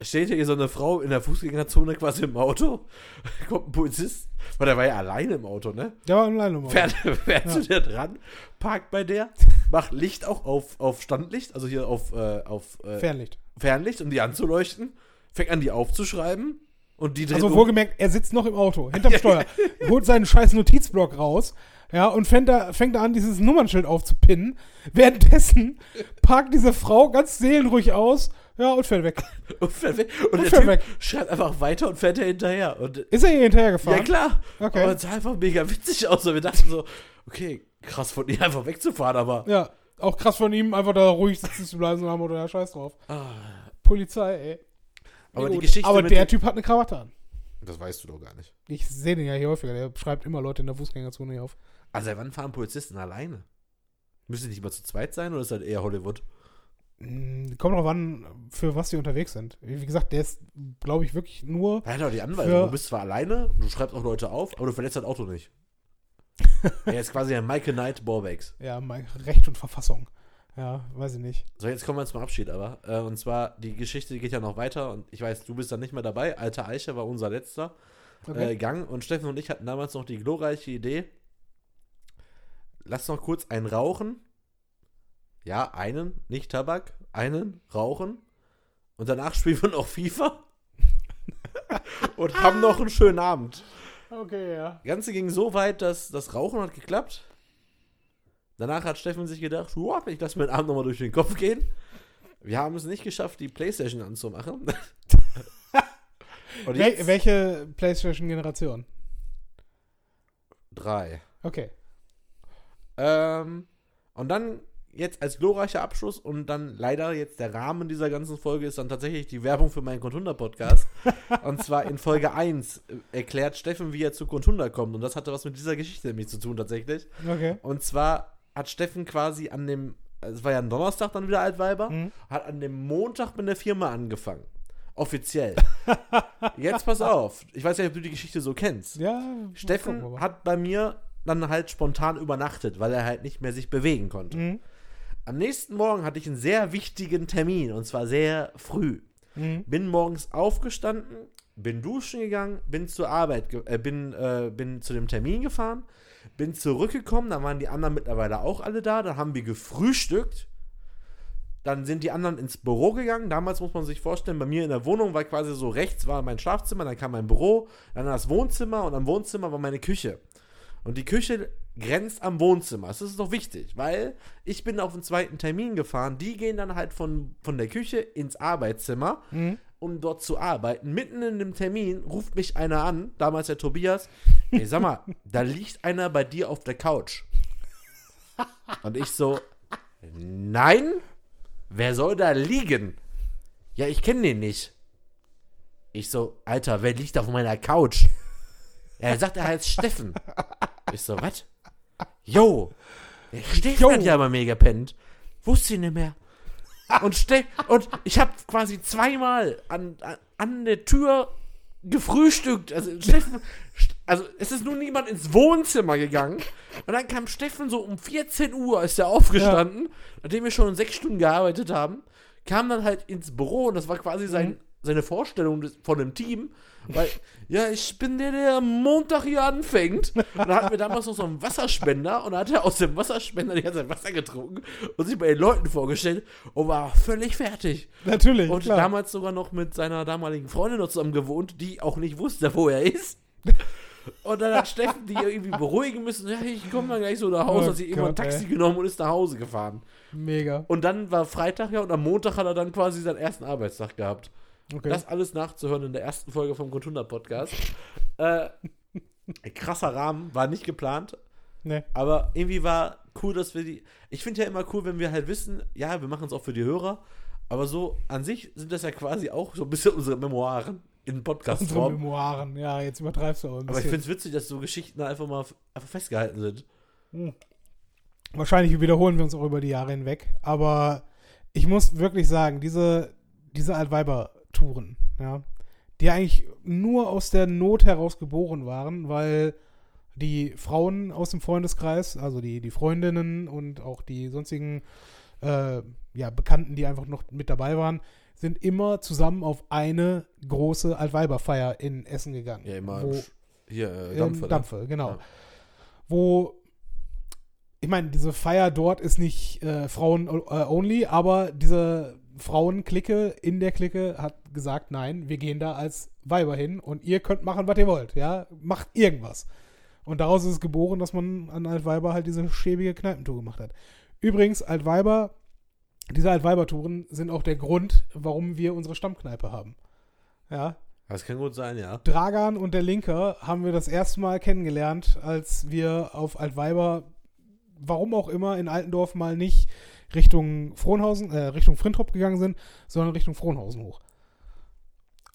Steht hier so eine Frau in der Fußgängerzone quasi im Auto. (laughs) Kommt ein Polizist, weil der war ja alleine im Auto, ne? Der war alleine im Auto. Fährt, (laughs) fährt Ja. zu der dran, parkt bei der, macht Licht auch auf, auf Standlicht, also hier auf, äh, auf äh, Fernlicht. Fernlicht, um die anzuleuchten, fängt an, die aufzuschreiben und die dreht Also um. wohlgemerkt, er sitzt noch im Auto, hinterm (laughs) Steuer, holt seinen scheiß Notizblock raus, ja, und fängt da, fängt da an, dieses Nummernschild aufzupinnen. Währenddessen (laughs) parkt diese Frau ganz seelenruhig aus, ja, und fährt weg. (laughs) und, fährt weg. und Und der fährt Typ weg. schreibt einfach weiter und fährt er hinterher. Und, Ist er hier hinterhergefahren? ja, klar. Okay. Aber es sah einfach mega witzig aus. Und wir dachten so, okay, krass von ihr einfach wegzufahren, aber. Ja, auch krass von ihm, einfach da ruhig sitzen zu bleiben und haben oder ja, scheiß drauf. Ah, Polizei, ey. Aber die. Geschichte. Aber der Typ hat eine Krawatte an. Das weißt du doch gar nicht. Ich sehe den ja hier häufiger, der schreibt immer Leute in der Fußgängerzone hier auf. Also, wann fahren Polizisten alleine? Müssen die nicht mal zu zweit sein oder ist das eher Hollywood? Hm, Kommt drauf an, für was die unterwegs sind. Wie gesagt, der ist, glaube ich, wirklich nur. Er hat doch die Anweisung. Du bist zwar alleine, du schreibst auch Leute auf, aber du verletzt das Auto nicht. (laughs) er ist quasi ein Michael Knight Borbex. Ja, Recht und Verfassung. Ja, weiß ich nicht. So, jetzt kommen wir zum Abschied aber. Äh, und zwar, die Geschichte geht ja noch weiter und ich weiß, du bist dann nicht mehr dabei. Alte Eiche war unser letzter Okay. äh, Gang und Steffen und ich hatten damals noch die glorreiche Idee. Lass noch kurz einen rauchen. Ja, einen, nicht Tabak, einen rauchen. Und danach (laughs) spielen wir noch FIFA. (laughs) und haben noch einen schönen Abend. okay, ja. Das Ganze ging so weit, dass das Rauchen hat geklappt. Danach hat Steffen sich gedacht, "Joa, ich lasse mir den Abend nochmal durch den Kopf gehen. Wir haben es nicht geschafft, die Playstation anzumachen. Und Wel welche PlayStation-Generation? drei. Okay. Ähm, und dann jetzt als glorreicher Abschluss und dann leider jetzt der Rahmen dieser ganzen Folge ist dann tatsächlich die Werbung für meinen Contunder-Podcast. (laughs) und zwar in Folge 1 erklärt Steffen, wie er zu Contunda kommt. Und das hatte was mit dieser Geschichte nämlich zu tun tatsächlich. Okay. Und zwar hat Steffen quasi an dem, es war ja ein Donnerstag dann wieder Altweiber, Mhm. hat an dem Montag mit der Firma angefangen. Offiziell. (laughs) Jetzt pass auf. Ich weiß ja nicht, ob du die Geschichte so kennst. Ja. Steffen gucken, hat bei mir dann halt spontan übernachtet, weil er halt nicht mehr sich bewegen konnte. Mhm. Am nächsten Morgen hatte ich einen sehr wichtigen Termin und zwar sehr früh. Mhm. Bin morgens aufgestanden, bin duschen gegangen, bin zur Arbeit, ge äh, bin, äh, bin zu dem Termin gefahren, bin zurückgekommen, da waren die anderen mittlerweile auch alle da, dann haben wir gefrühstückt. Dann sind die anderen ins Büro gegangen. Damals muss man sich vorstellen, bei mir in der Wohnung war quasi so rechts war mein Schlafzimmer, dann kam mein Büro, dann das Wohnzimmer und am Wohnzimmer war meine Küche. Und die Küche grenzt am Wohnzimmer. Das ist doch wichtig, weil ich bin auf den zweiten Termin gefahren. Die gehen dann halt von, von der Küche ins Arbeitszimmer, Mhm. um dort zu arbeiten. Mitten in dem Termin ruft mich einer an, damals der Tobias. Ey, sag mal, da liegt einer bei dir auf der Couch. Und ich so, nein, wer soll da liegen? Ja, ich kenne den nicht. Ich so, Alter, wer liegt auf meiner Couch? Er sagt, er heißt Steffen. Ich so, was? Jo, Steffen hat ja bei mir gepennt. Wusste ich nicht mehr. Und, Ste und ich habe quasi zweimal an, an, an der Tür gefrühstückt. Also Steffen, St- also es ist nun niemand ins Wohnzimmer gegangen. Und dann kam Steffen so um 14 Uhr, ist er aufgestanden, nachdem wir schon sechs Stunden gearbeitet haben, kam dann halt ins Büro und das war quasi sein, Mhm. seine Vorstellung des, von dem Team. Weil, ja, ich bin der, der Montag hier anfängt. Und dann hatten wir damals noch so einen Wasserspender und dann hat er aus dem Wasserspender die ganze Zeit Wasser getrunken und sich bei den Leuten vorgestellt und war völlig fertig. Natürlich, Und klar. damals sogar noch mit seiner damaligen Freundin noch zusammen gewohnt, die auch nicht wusste, wo er ist. Und dann hat Steffen die irgendwie beruhigen müssen. Ja, ich komme dann gleich so nach Hause. Oh hat sich immer ein Taxi ey. genommen und ist nach Hause gefahren. Mega. Und dann war Freitag ja und am Montag hat er dann quasi seinen ersten Arbeitstag gehabt. Okay. Das alles nachzuhören in der ersten Folge vom Grundhunder Podcast. äh, krasser Rahmen, war nicht geplant, nee. aber irgendwie war cool, dass wir die. Ich finde ja immer cool, wenn wir halt wissen, ja, wir machen es auch für die Hörer, aber so an sich sind das ja quasi auch so ein bisschen unsere Memoiren in Unsere Podcast-Form. Memoiren. Ja, jetzt übertreibst du auch ein Aber ich bisschen. finde es witzig, dass so Geschichten einfach mal einfach festgehalten sind. Wahrscheinlich wiederholen wir uns auch über die Jahre hinweg. Aber ich muss wirklich sagen, diese, diese Altweiber-Touren, ja, die eigentlich nur aus der Not heraus geboren waren, weil die Frauen aus dem Freundeskreis, also die, die Freundinnen und auch die sonstigen äh, ja, Bekannten, die einfach noch mit dabei waren, sind immer zusammen auf eine große Altweiberfeier in Essen gegangen. Ja, immer wo, hier, äh, Dampfe. Dampfe, genau. Ja. Wo, ich meine, diese Feier dort ist nicht äh, Frauen-only, aber diese Frauenklicke in der Clique hat gesagt, nein, wir gehen da als Weiber hin und ihr könnt machen, was ihr wollt, ja, macht irgendwas. Und daraus ist es geboren, dass man an Altweiber halt diese schäbige Kneipentour gemacht hat. Übrigens, Altweiber, diese Altweiber-Touren sind auch der Grund, warum wir unsere Stammkneipe haben. Ja, Das kann gut sein, ja. Dragan und der Linker haben wir das erste Mal kennengelernt, als wir auf Altweiber, warum auch immer, in Altendorf mal nicht Richtung Frohnhausen, äh, Richtung Frintrop gegangen sind, sondern Richtung Frohnhausen hoch.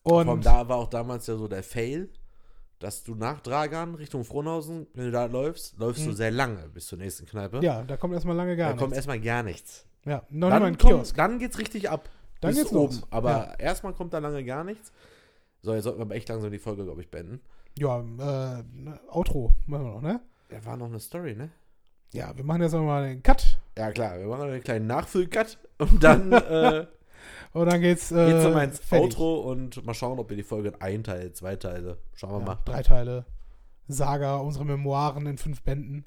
Von Und da war auch damals ja so der Fail, dass du nach Dragan Richtung Frohnhausen, wenn du da läufst, läufst du Mhm. sehr lange bis zur nächsten Kneipe. ja, da kommt erstmal lange gar da kommt nichts. erstmal gar nichts. Ja, noch Dann, kommt, Kiosk. dann geht's richtig ab. Dann bis geht's los. Aber Ja. erstmal kommt da lange gar nichts. So, jetzt sollten wir aber echt langsam die Folge, glaube ich, beenden. Ja, äh, Outro machen wir noch, ne? Da war noch eine Story, ne? Ja, wir machen jetzt nochmal den Cut Ja, klar, wir machen einen kleinen Nachfüllcut und dann (laughs) äh, und dann geht's, äh, geht's nochmal ins fertig. Outro und mal schauen, ob wir die Folge in ein Teil, zwei Teile. Schauen wir Ja, mal. drei Teile. Saga, unsere Memoiren in fünf Bänden.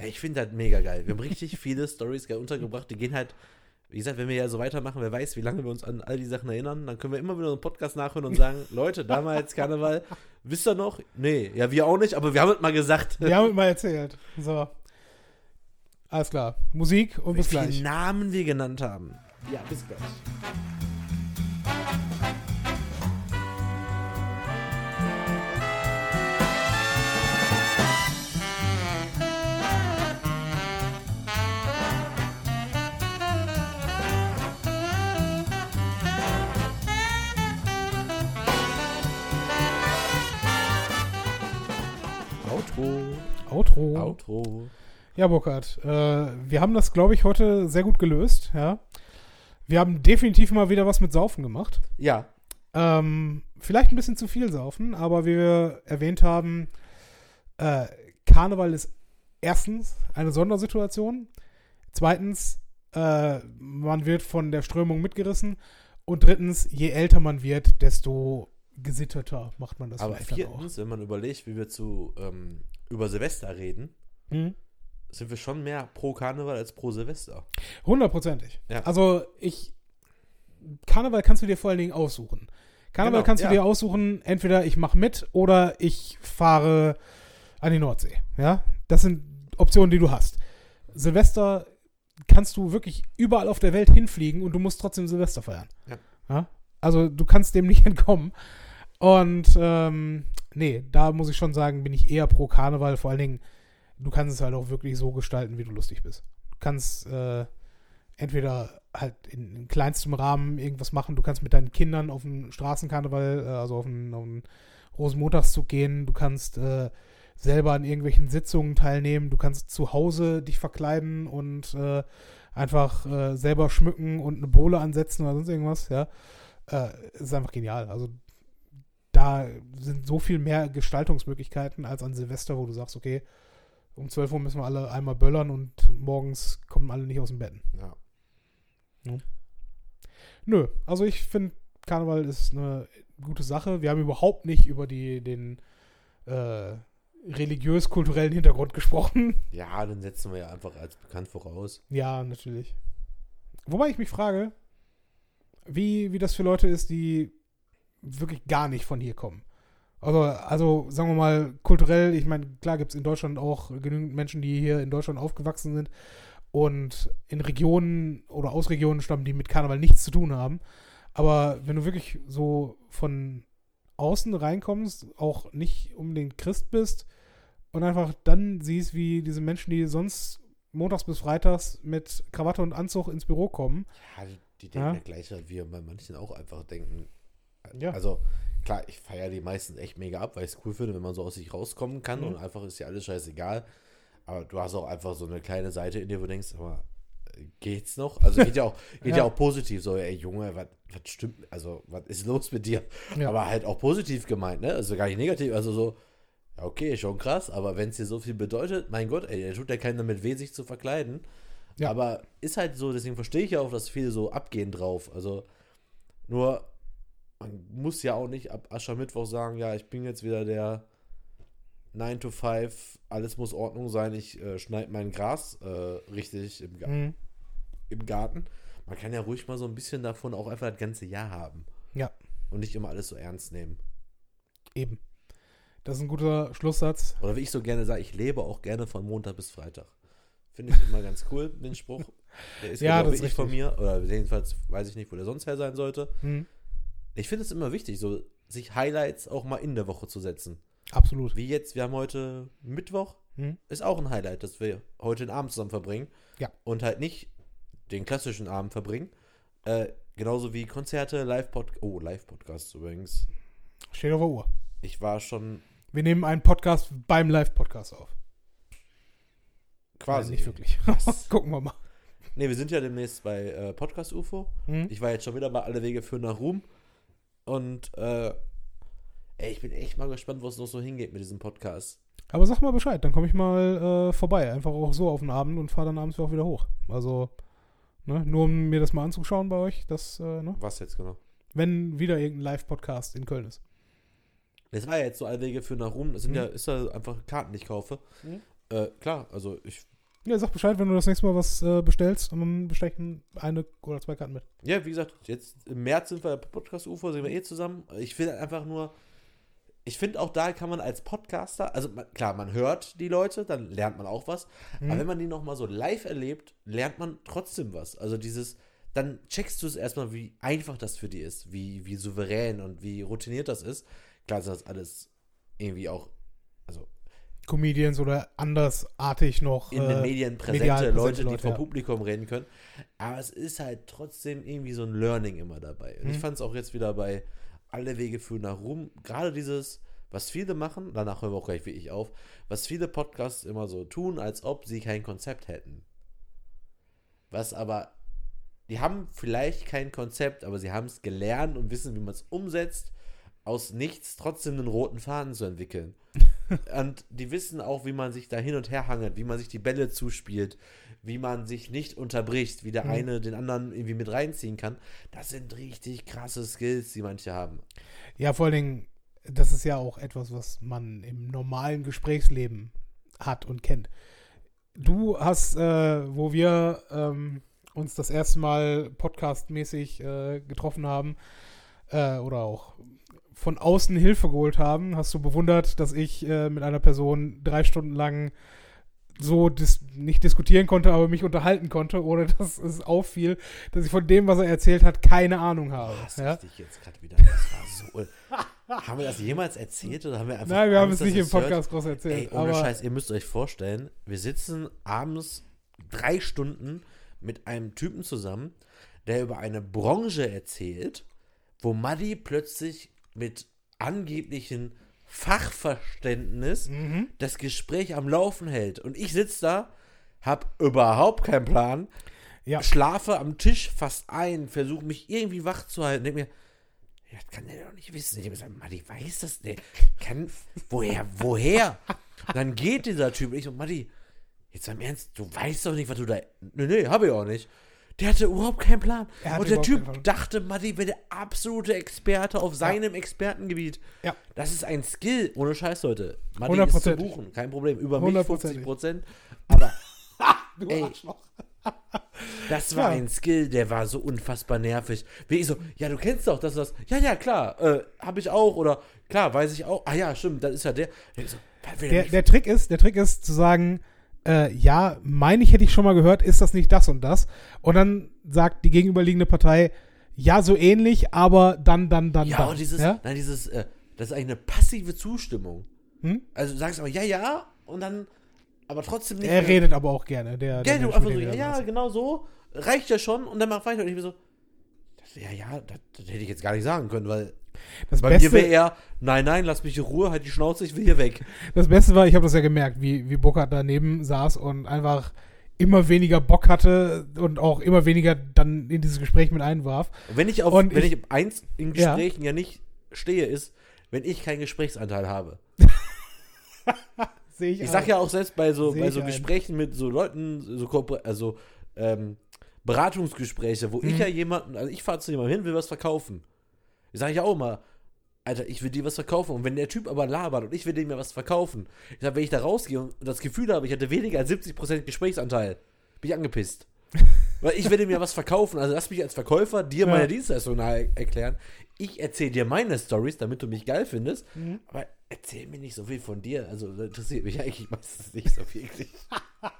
Ey, Ich finde das mega geil. Wir haben richtig viele Stories geil untergebracht. Die gehen halt, wie gesagt, wenn wir ja so weitermachen, wer weiß, wie lange wir uns an all die Sachen erinnern, dann können wir immer wieder einen Podcast nachhören und sagen, (laughs) Leute, damals Karneval, wisst ihr noch? Nee, ja, wir auch nicht, aber wir haben es mal gesagt. Wir haben es mal erzählt. So. Alles klar. Musik und Wie bis viele gleich. Namen wir genannt haben. Ja, bis gleich. Outro. Ja, Burkhard, äh, wir haben das, glaube ich, heute sehr gut gelöst. Ja. Wir haben definitiv mal wieder was mit Saufen gemacht. Ja, Ähm, vielleicht ein bisschen zu viel saufen, aber wie wir erwähnt haben, äh, Karneval ist erstens eine Sondersituation. Zweitens, äh, man wird von der Strömung mitgerissen. Und drittens, je älter man wird, desto gesitterter macht man das aber dann auch. viertens, wenn man überlegt, wie wir zu ähm, über Silvester reden, Mhm. sind wir schon mehr pro Karneval als pro Silvester. Hundertprozentig. Ja. Also ich. Karneval kannst du dir vor allen Dingen aussuchen. Karneval Genau, kannst du ja. dir aussuchen, entweder ich mache mit oder ich fahre an die Nordsee. Ja, das sind Optionen, die du hast. Silvester kannst du wirklich überall auf der Welt hinfliegen und du musst trotzdem Silvester feiern. Ja. Also du kannst dem (laughs) nicht entkommen. Und ähm, nee, da muss ich schon sagen, bin ich eher pro Karneval. Vor allen Dingen, du kannst es halt auch wirklich so gestalten, wie du lustig bist. Du kannst äh, entweder halt in, in kleinstem Rahmen irgendwas machen. Du kannst mit deinen Kindern auf den Straßenkarneval, äh, also auf den, auf den Rosenmontagszug gehen. Du kannst äh, selber an irgendwelchen Sitzungen teilnehmen. Du kannst zu Hause dich verkleiden und äh, einfach äh, selber schmücken und eine Bohle ansetzen oder sonst irgendwas. Ja, äh, ist einfach genial. Also da sind so viel mehr Gestaltungsmöglichkeiten als an Silvester, wo du sagst, okay, um 12 Uhr müssen wir alle einmal böllern und morgens kommen alle nicht aus dem Bett. Ja. Nö, also ich finde, Karneval ist eine gute Sache. Wir haben überhaupt nicht über die, den äh, religiös-kulturellen Hintergrund gesprochen. Ja, dann setzen wir ja einfach als bekannt voraus. Ja, natürlich. Wobei ich mich frage, wie, wie das für Leute ist, die wirklich gar nicht von hier kommen. Also, also sagen wir mal, kulturell, ich meine, klar gibt es in Deutschland auch genügend Menschen, die hier in Deutschland aufgewachsen sind und in Regionen oder aus Regionen stammen, die mit Karneval nichts zu tun haben. Aber wenn du wirklich so von außen reinkommst, auch nicht unbedingt Christ bist und einfach dann siehst, wie diese Menschen, die sonst montags bis freitags mit Krawatte und Anzug ins Büro kommen, Ja, die, die denken ja. Ja. gleich, wie wir bei manchen auch einfach denken. Ja. Also, klar, ich feiere die meisten echt mega ab, weil ich es cool finde, wenn man so aus sich rauskommen kann Mhm. und einfach ist ja alles scheißegal. Aber du hast auch einfach so eine kleine Seite in dir, wo du denkst, aber geht's noch? Also geht ja auch, (laughs) geht ja. Ja. auch positiv, so, ey Junge, was was stimmt, also was ist los mit dir? Ja. Aber halt auch positiv gemeint, ne? Also gar nicht negativ, also so, ja, okay, schon krass, aber wenn es dir so viel bedeutet, mein Gott, ey, der tut ja keinen damit weh, sich zu verkleiden. Ja. Aber ist halt so, deswegen verstehe ich ja auch, dass viele so abgehen drauf. Also, nur, man muss ja auch nicht ab Aschermittwoch sagen, ja, ich bin jetzt wieder der 9 to 5, alles muss Ordnung sein, ich äh, schneide mein Gras äh, richtig im, Ga Mhm. im Garten. Man kann ja ruhig mal so ein bisschen davon auch einfach das ganze Jahr haben. Ja. Und nicht immer alles so ernst nehmen. eben. Das ist ein guter Schlusssatz. Oder wie ich so gerne sage, ich lebe auch gerne von Montag bis Freitag. Finde ich immer ganz cool, den Spruch. (laughs) Der ist Ja, das ist wirklich von richtig. mir. Oder jedenfalls weiß ich nicht, wo der sonst her sein sollte. Mhm. Ich finde es immer wichtig, so sich Highlights auch mal in der Woche zu setzen. Absolut. Wie jetzt, wir haben heute Mittwoch, Mhm. ist auch ein Highlight, dass wir heute den Abend zusammen verbringen. Ja. Und halt nicht den klassischen Abend verbringen. Äh, genauso wie Konzerte, Live-Podcasts. Oh, Live-Podcasts übrigens. Steht auf der Uhr. Ich war schon Wir nehmen einen Podcast beim Live-Podcast auf. quasi. Nein, nicht wirklich. (laughs) (laughs) Gucken wir mal. Ne, wir sind ja demnächst bei äh, Podcast UFO. Mhm. Ich war jetzt schon wieder bei Alle Wege führen nach Ruhm. Und äh, ey, ich bin echt mal gespannt, wo es noch so hingeht mit diesem Podcast. Aber sag mal Bescheid, dann komme ich mal äh, vorbei. Einfach auch so auf den Abend und fahre dann abends auch wieder hoch. Also, ne, nur um mir das mal anzuschauen bei euch, dass, äh, ne, Was jetzt genau? wenn wieder irgendein Live-Podcast in Köln ist. Das war ja jetzt so Alle Wege führen nach Ruhm. Das sind Mhm. ja, ist ja einfach Karten, die ich kaufe. Mhm. Äh, klar, also ich Ja, sag Bescheid, wenn du das nächste Mal was äh, bestellst und dann bestelle ich eine oder zwei Karten mit. Ja, wie gesagt, jetzt im März sind wir bei Podcast UFO, sind wir eh zusammen. Ich will einfach nur, ich finde auch da kann man als Podcaster, also man, klar, man hört die Leute, dann lernt man auch was. Mhm. Aber wenn man die nochmal so live erlebt, lernt man trotzdem was. Also dieses, dann checkst du es erstmal, wie einfach das für die ist, wie, wie souverän und wie routiniert das ist. Klar ist das alles irgendwie auch, also Comedians oder andersartig noch. in äh, den Medien präsente präsente Leute, die Leute, vor ja. Publikum reden können. Aber es ist halt trotzdem irgendwie so ein Learning immer dabei. Und ich Mhm. fand es auch jetzt wieder bei Alle Wege führen nach Ruhm. Gerade dieses, was viele machen, danach hören wir auch gleich wie ich auf, was viele Podcasts immer so tun, als ob sie kein Konzept hätten. Was aber, die haben vielleicht kein Konzept, aber sie haben es gelernt und wissen, wie man es umsetzt, aus nichts trotzdem einen roten Faden zu entwickeln. (laughs) Und die wissen auch, wie man sich da hin und her hangelt, wie man sich die Bälle zuspielt, wie man sich nicht unterbricht, wie der Mhm. eine den anderen irgendwie mit reinziehen kann. Das sind richtig krasse Skills, die manche haben. Ja, vor allen Dingen, das ist ja auch etwas, was man im normalen Gesprächsleben hat und kennt. Du hast, äh, wo wir ähm, uns das erste Mal podcastmäßig äh, getroffen haben äh, oder auch von außen Hilfe geholt haben, hast du bewundert, dass ich äh, mit einer Person drei Stunden lang so dis nicht diskutieren konnte, aber mich unterhalten konnte, ohne (laughs) dass es auffiel, dass ich von dem, was er erzählt hat, keine Ahnung habe. Das ja? richtig jetzt gerade wieder. Das war so. (laughs) haben wir das jemals erzählt oder haben wir einfach. Nein, wir haben es nicht im? Podcast groß Ey, erzählt. ohne aber Scheiß, ihr müsst euch vorstellen, wir sitzen abends drei Stunden mit einem Typen zusammen, der über eine Branche erzählt, wo Maddy plötzlich mit angeblichen Fachverständnis Mhm. das Gespräch am Laufen hält. Und ich sitze da, hab überhaupt keinen Plan, Ja. schlafe am Tisch fast ein, versuche mich irgendwie wach zu halten, denke mir, Ja, das kann der doch nicht wissen. Ich habe gesagt, Matti, weiß das? Der kann, woher, woher? Und dann geht dieser Typ und ich so, Matti, jetzt im Ernst, du weißt doch nicht, was du da. Nee, nee, habe ich auch nicht. Der hatte überhaupt keinen Plan. Und der Typ dachte, Matti wäre der absolute Experte auf seinem Expertengebiet. Ja. Das ist ein Skill. Ohne Scheiß, Leute. Matti ist zu buchen. Kein Problem. Über mich Hundertprozentig. 50 Prozent. Aber (laughs) Du Ey. Arschloch. das war Ja. ein Skill, der war so unfassbar nervig. Wie ich so, ja, du kennst doch das, das. Ja, ja, klar, äh, habe ich auch. Oder klar, weiß ich auch. Ah ja, stimmt, das ist ja der. So, Der, der Trick ist, der Trick ist zu sagen, äh, ja, meine ich, hätte ich schon mal gehört, ist das nicht das und das? Und dann sagt die gegenüberliegende Partei, ja, so ähnlich, aber dann, dann, dann, Ja, dann. und dieses, ja? nein, dieses, äh, das ist eigentlich eine passive Zustimmung. Hm? Also du sagst aber ja, ja und dann, aber trotzdem nicht. Er mehr. redet aber auch gerne. Der, Gell, der du einfach so, ja, genau so, reicht ja schon und dann mach weiter und ich bin so, ja, ja, das, das hätte ich jetzt gar nicht sagen können, weil Das bei mir Beste, wäre eher, nein, nein, lass mich in Ruhe, halt die Schnauze, ich will hier weg. das Beste war, ich habe das ja gemerkt, wie, wie Burkhardt daneben saß und einfach immer weniger Bock hatte und auch immer weniger dann in dieses Gespräch mit einwarf. Wenn ich auf, Und wenn ich- ich, eins in Ja. Gesprächen ja. nicht stehe, ist, wenn ich keinen Gesprächsanteil habe. (laughs) Sehe ich Ich sag ja auch selbst bei so, Seh bei so ein. Gesprächen mit so Leuten, so also ähm, Beratungsgespräche, wo ich Mhm. ja jemanden, also ich fahre zu jemandem hin, will was verkaufen. Ich sage ja auch immer, Alter, ich will dir was verkaufen. Und wenn der Typ aber labert und ich will dem ja was verkaufen, ich sag, wenn ich da rausgehe und das Gefühl habe, ich hätte weniger als 70% Gesprächsanteil, bin ich angepisst. (laughs) Weil ich will dem ja was verkaufen. Also lass mich als Verkäufer dir Ja. meine Dienstleistung nahe erklären. Ich erzähle dir meine Stories, damit du mich geil findest. Mhm. Aber erzähl mir nicht so viel von dir. Also interessiert mich eigentlich meistens nicht so wirklich. (laughs)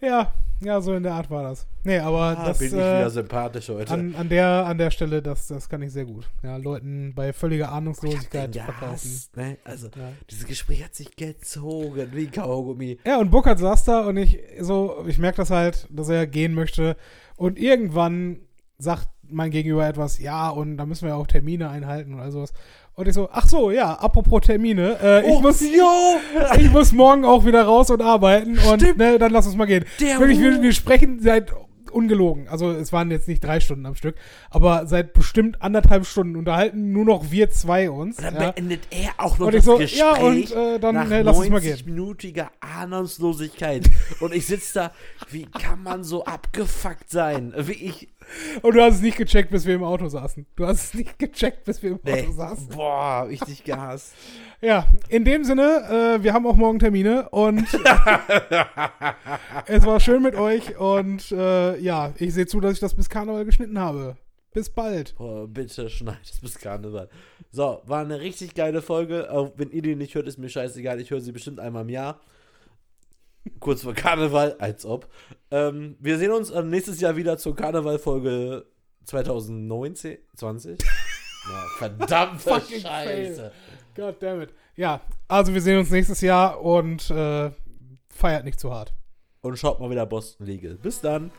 Ja, ja, so in der Art war das. Nee, aber Ah, das bin ich äh, wieder sympathisch heute. an, an, der, an der Stelle, das, das kann ich sehr gut. Ja, Leuten bei völliger Ahnungslosigkeit Den verkaufen. ne? Also, Ja. dieses Gespräch hat sich gezogen wie Kaugummi. Ja, und Burkhardt saß da und ich so, ich merke das halt, dass er gehen möchte. Und irgendwann sagt mein Gegenüber etwas, ja, und da müssen wir auch Termine einhalten und all sowas. Und ich so, ach so, ja, apropos Termine, äh, ich, muss, yo! (laughs) ich muss morgen auch wieder raus und arbeiten und Stimmt. ne, dann lass uns mal gehen. Der Wirklich, wir, wir sprechen seit ungelogen. Also es waren jetzt nicht drei Stunden am Stück, aber seit bestimmt anderthalb Stunden unterhalten nur noch wir zwei uns. Und dann ja. beendet er auch noch Und das so, Gespräch ja, und äh, dann nach äh, lass uns mal gehen. 90-minütiger Ahnungslosigkeit. (laughs) und ich sitze da, wie kann man so abgefuckt sein? Wie ich, (laughs) Und du hast es nicht gecheckt, bis wir im Auto saßen. Du hast es nicht gecheckt, bis wir im nee, Auto saßen. boah, dich gehasst. (laughs) Ja, in dem Sinne, äh, wir haben auch morgen Termine und (laughs) es war schön mit euch und äh, ja, ich sehe zu, dass ich das bis Karneval geschnitten habe. Bis bald. Boah, bitte schneid es bis Karneval. So, war eine richtig geile Folge. Auch wenn ihr die nicht hört, ist mir scheißegal. Ich höre sie bestimmt einmal im Jahr. Kurz vor Karneval, als ob. Ähm, wir sehen uns äh, nächstes Jahr wieder zur Karnevalfolge 2019, 20. (laughs) Ja, verdammte Fucking Scheiße. God damn it. Ja, also wir sehen uns nächstes Jahr und äh, feiert nicht zu hart. Und schaut mal wieder Boston Legal. Bis dann.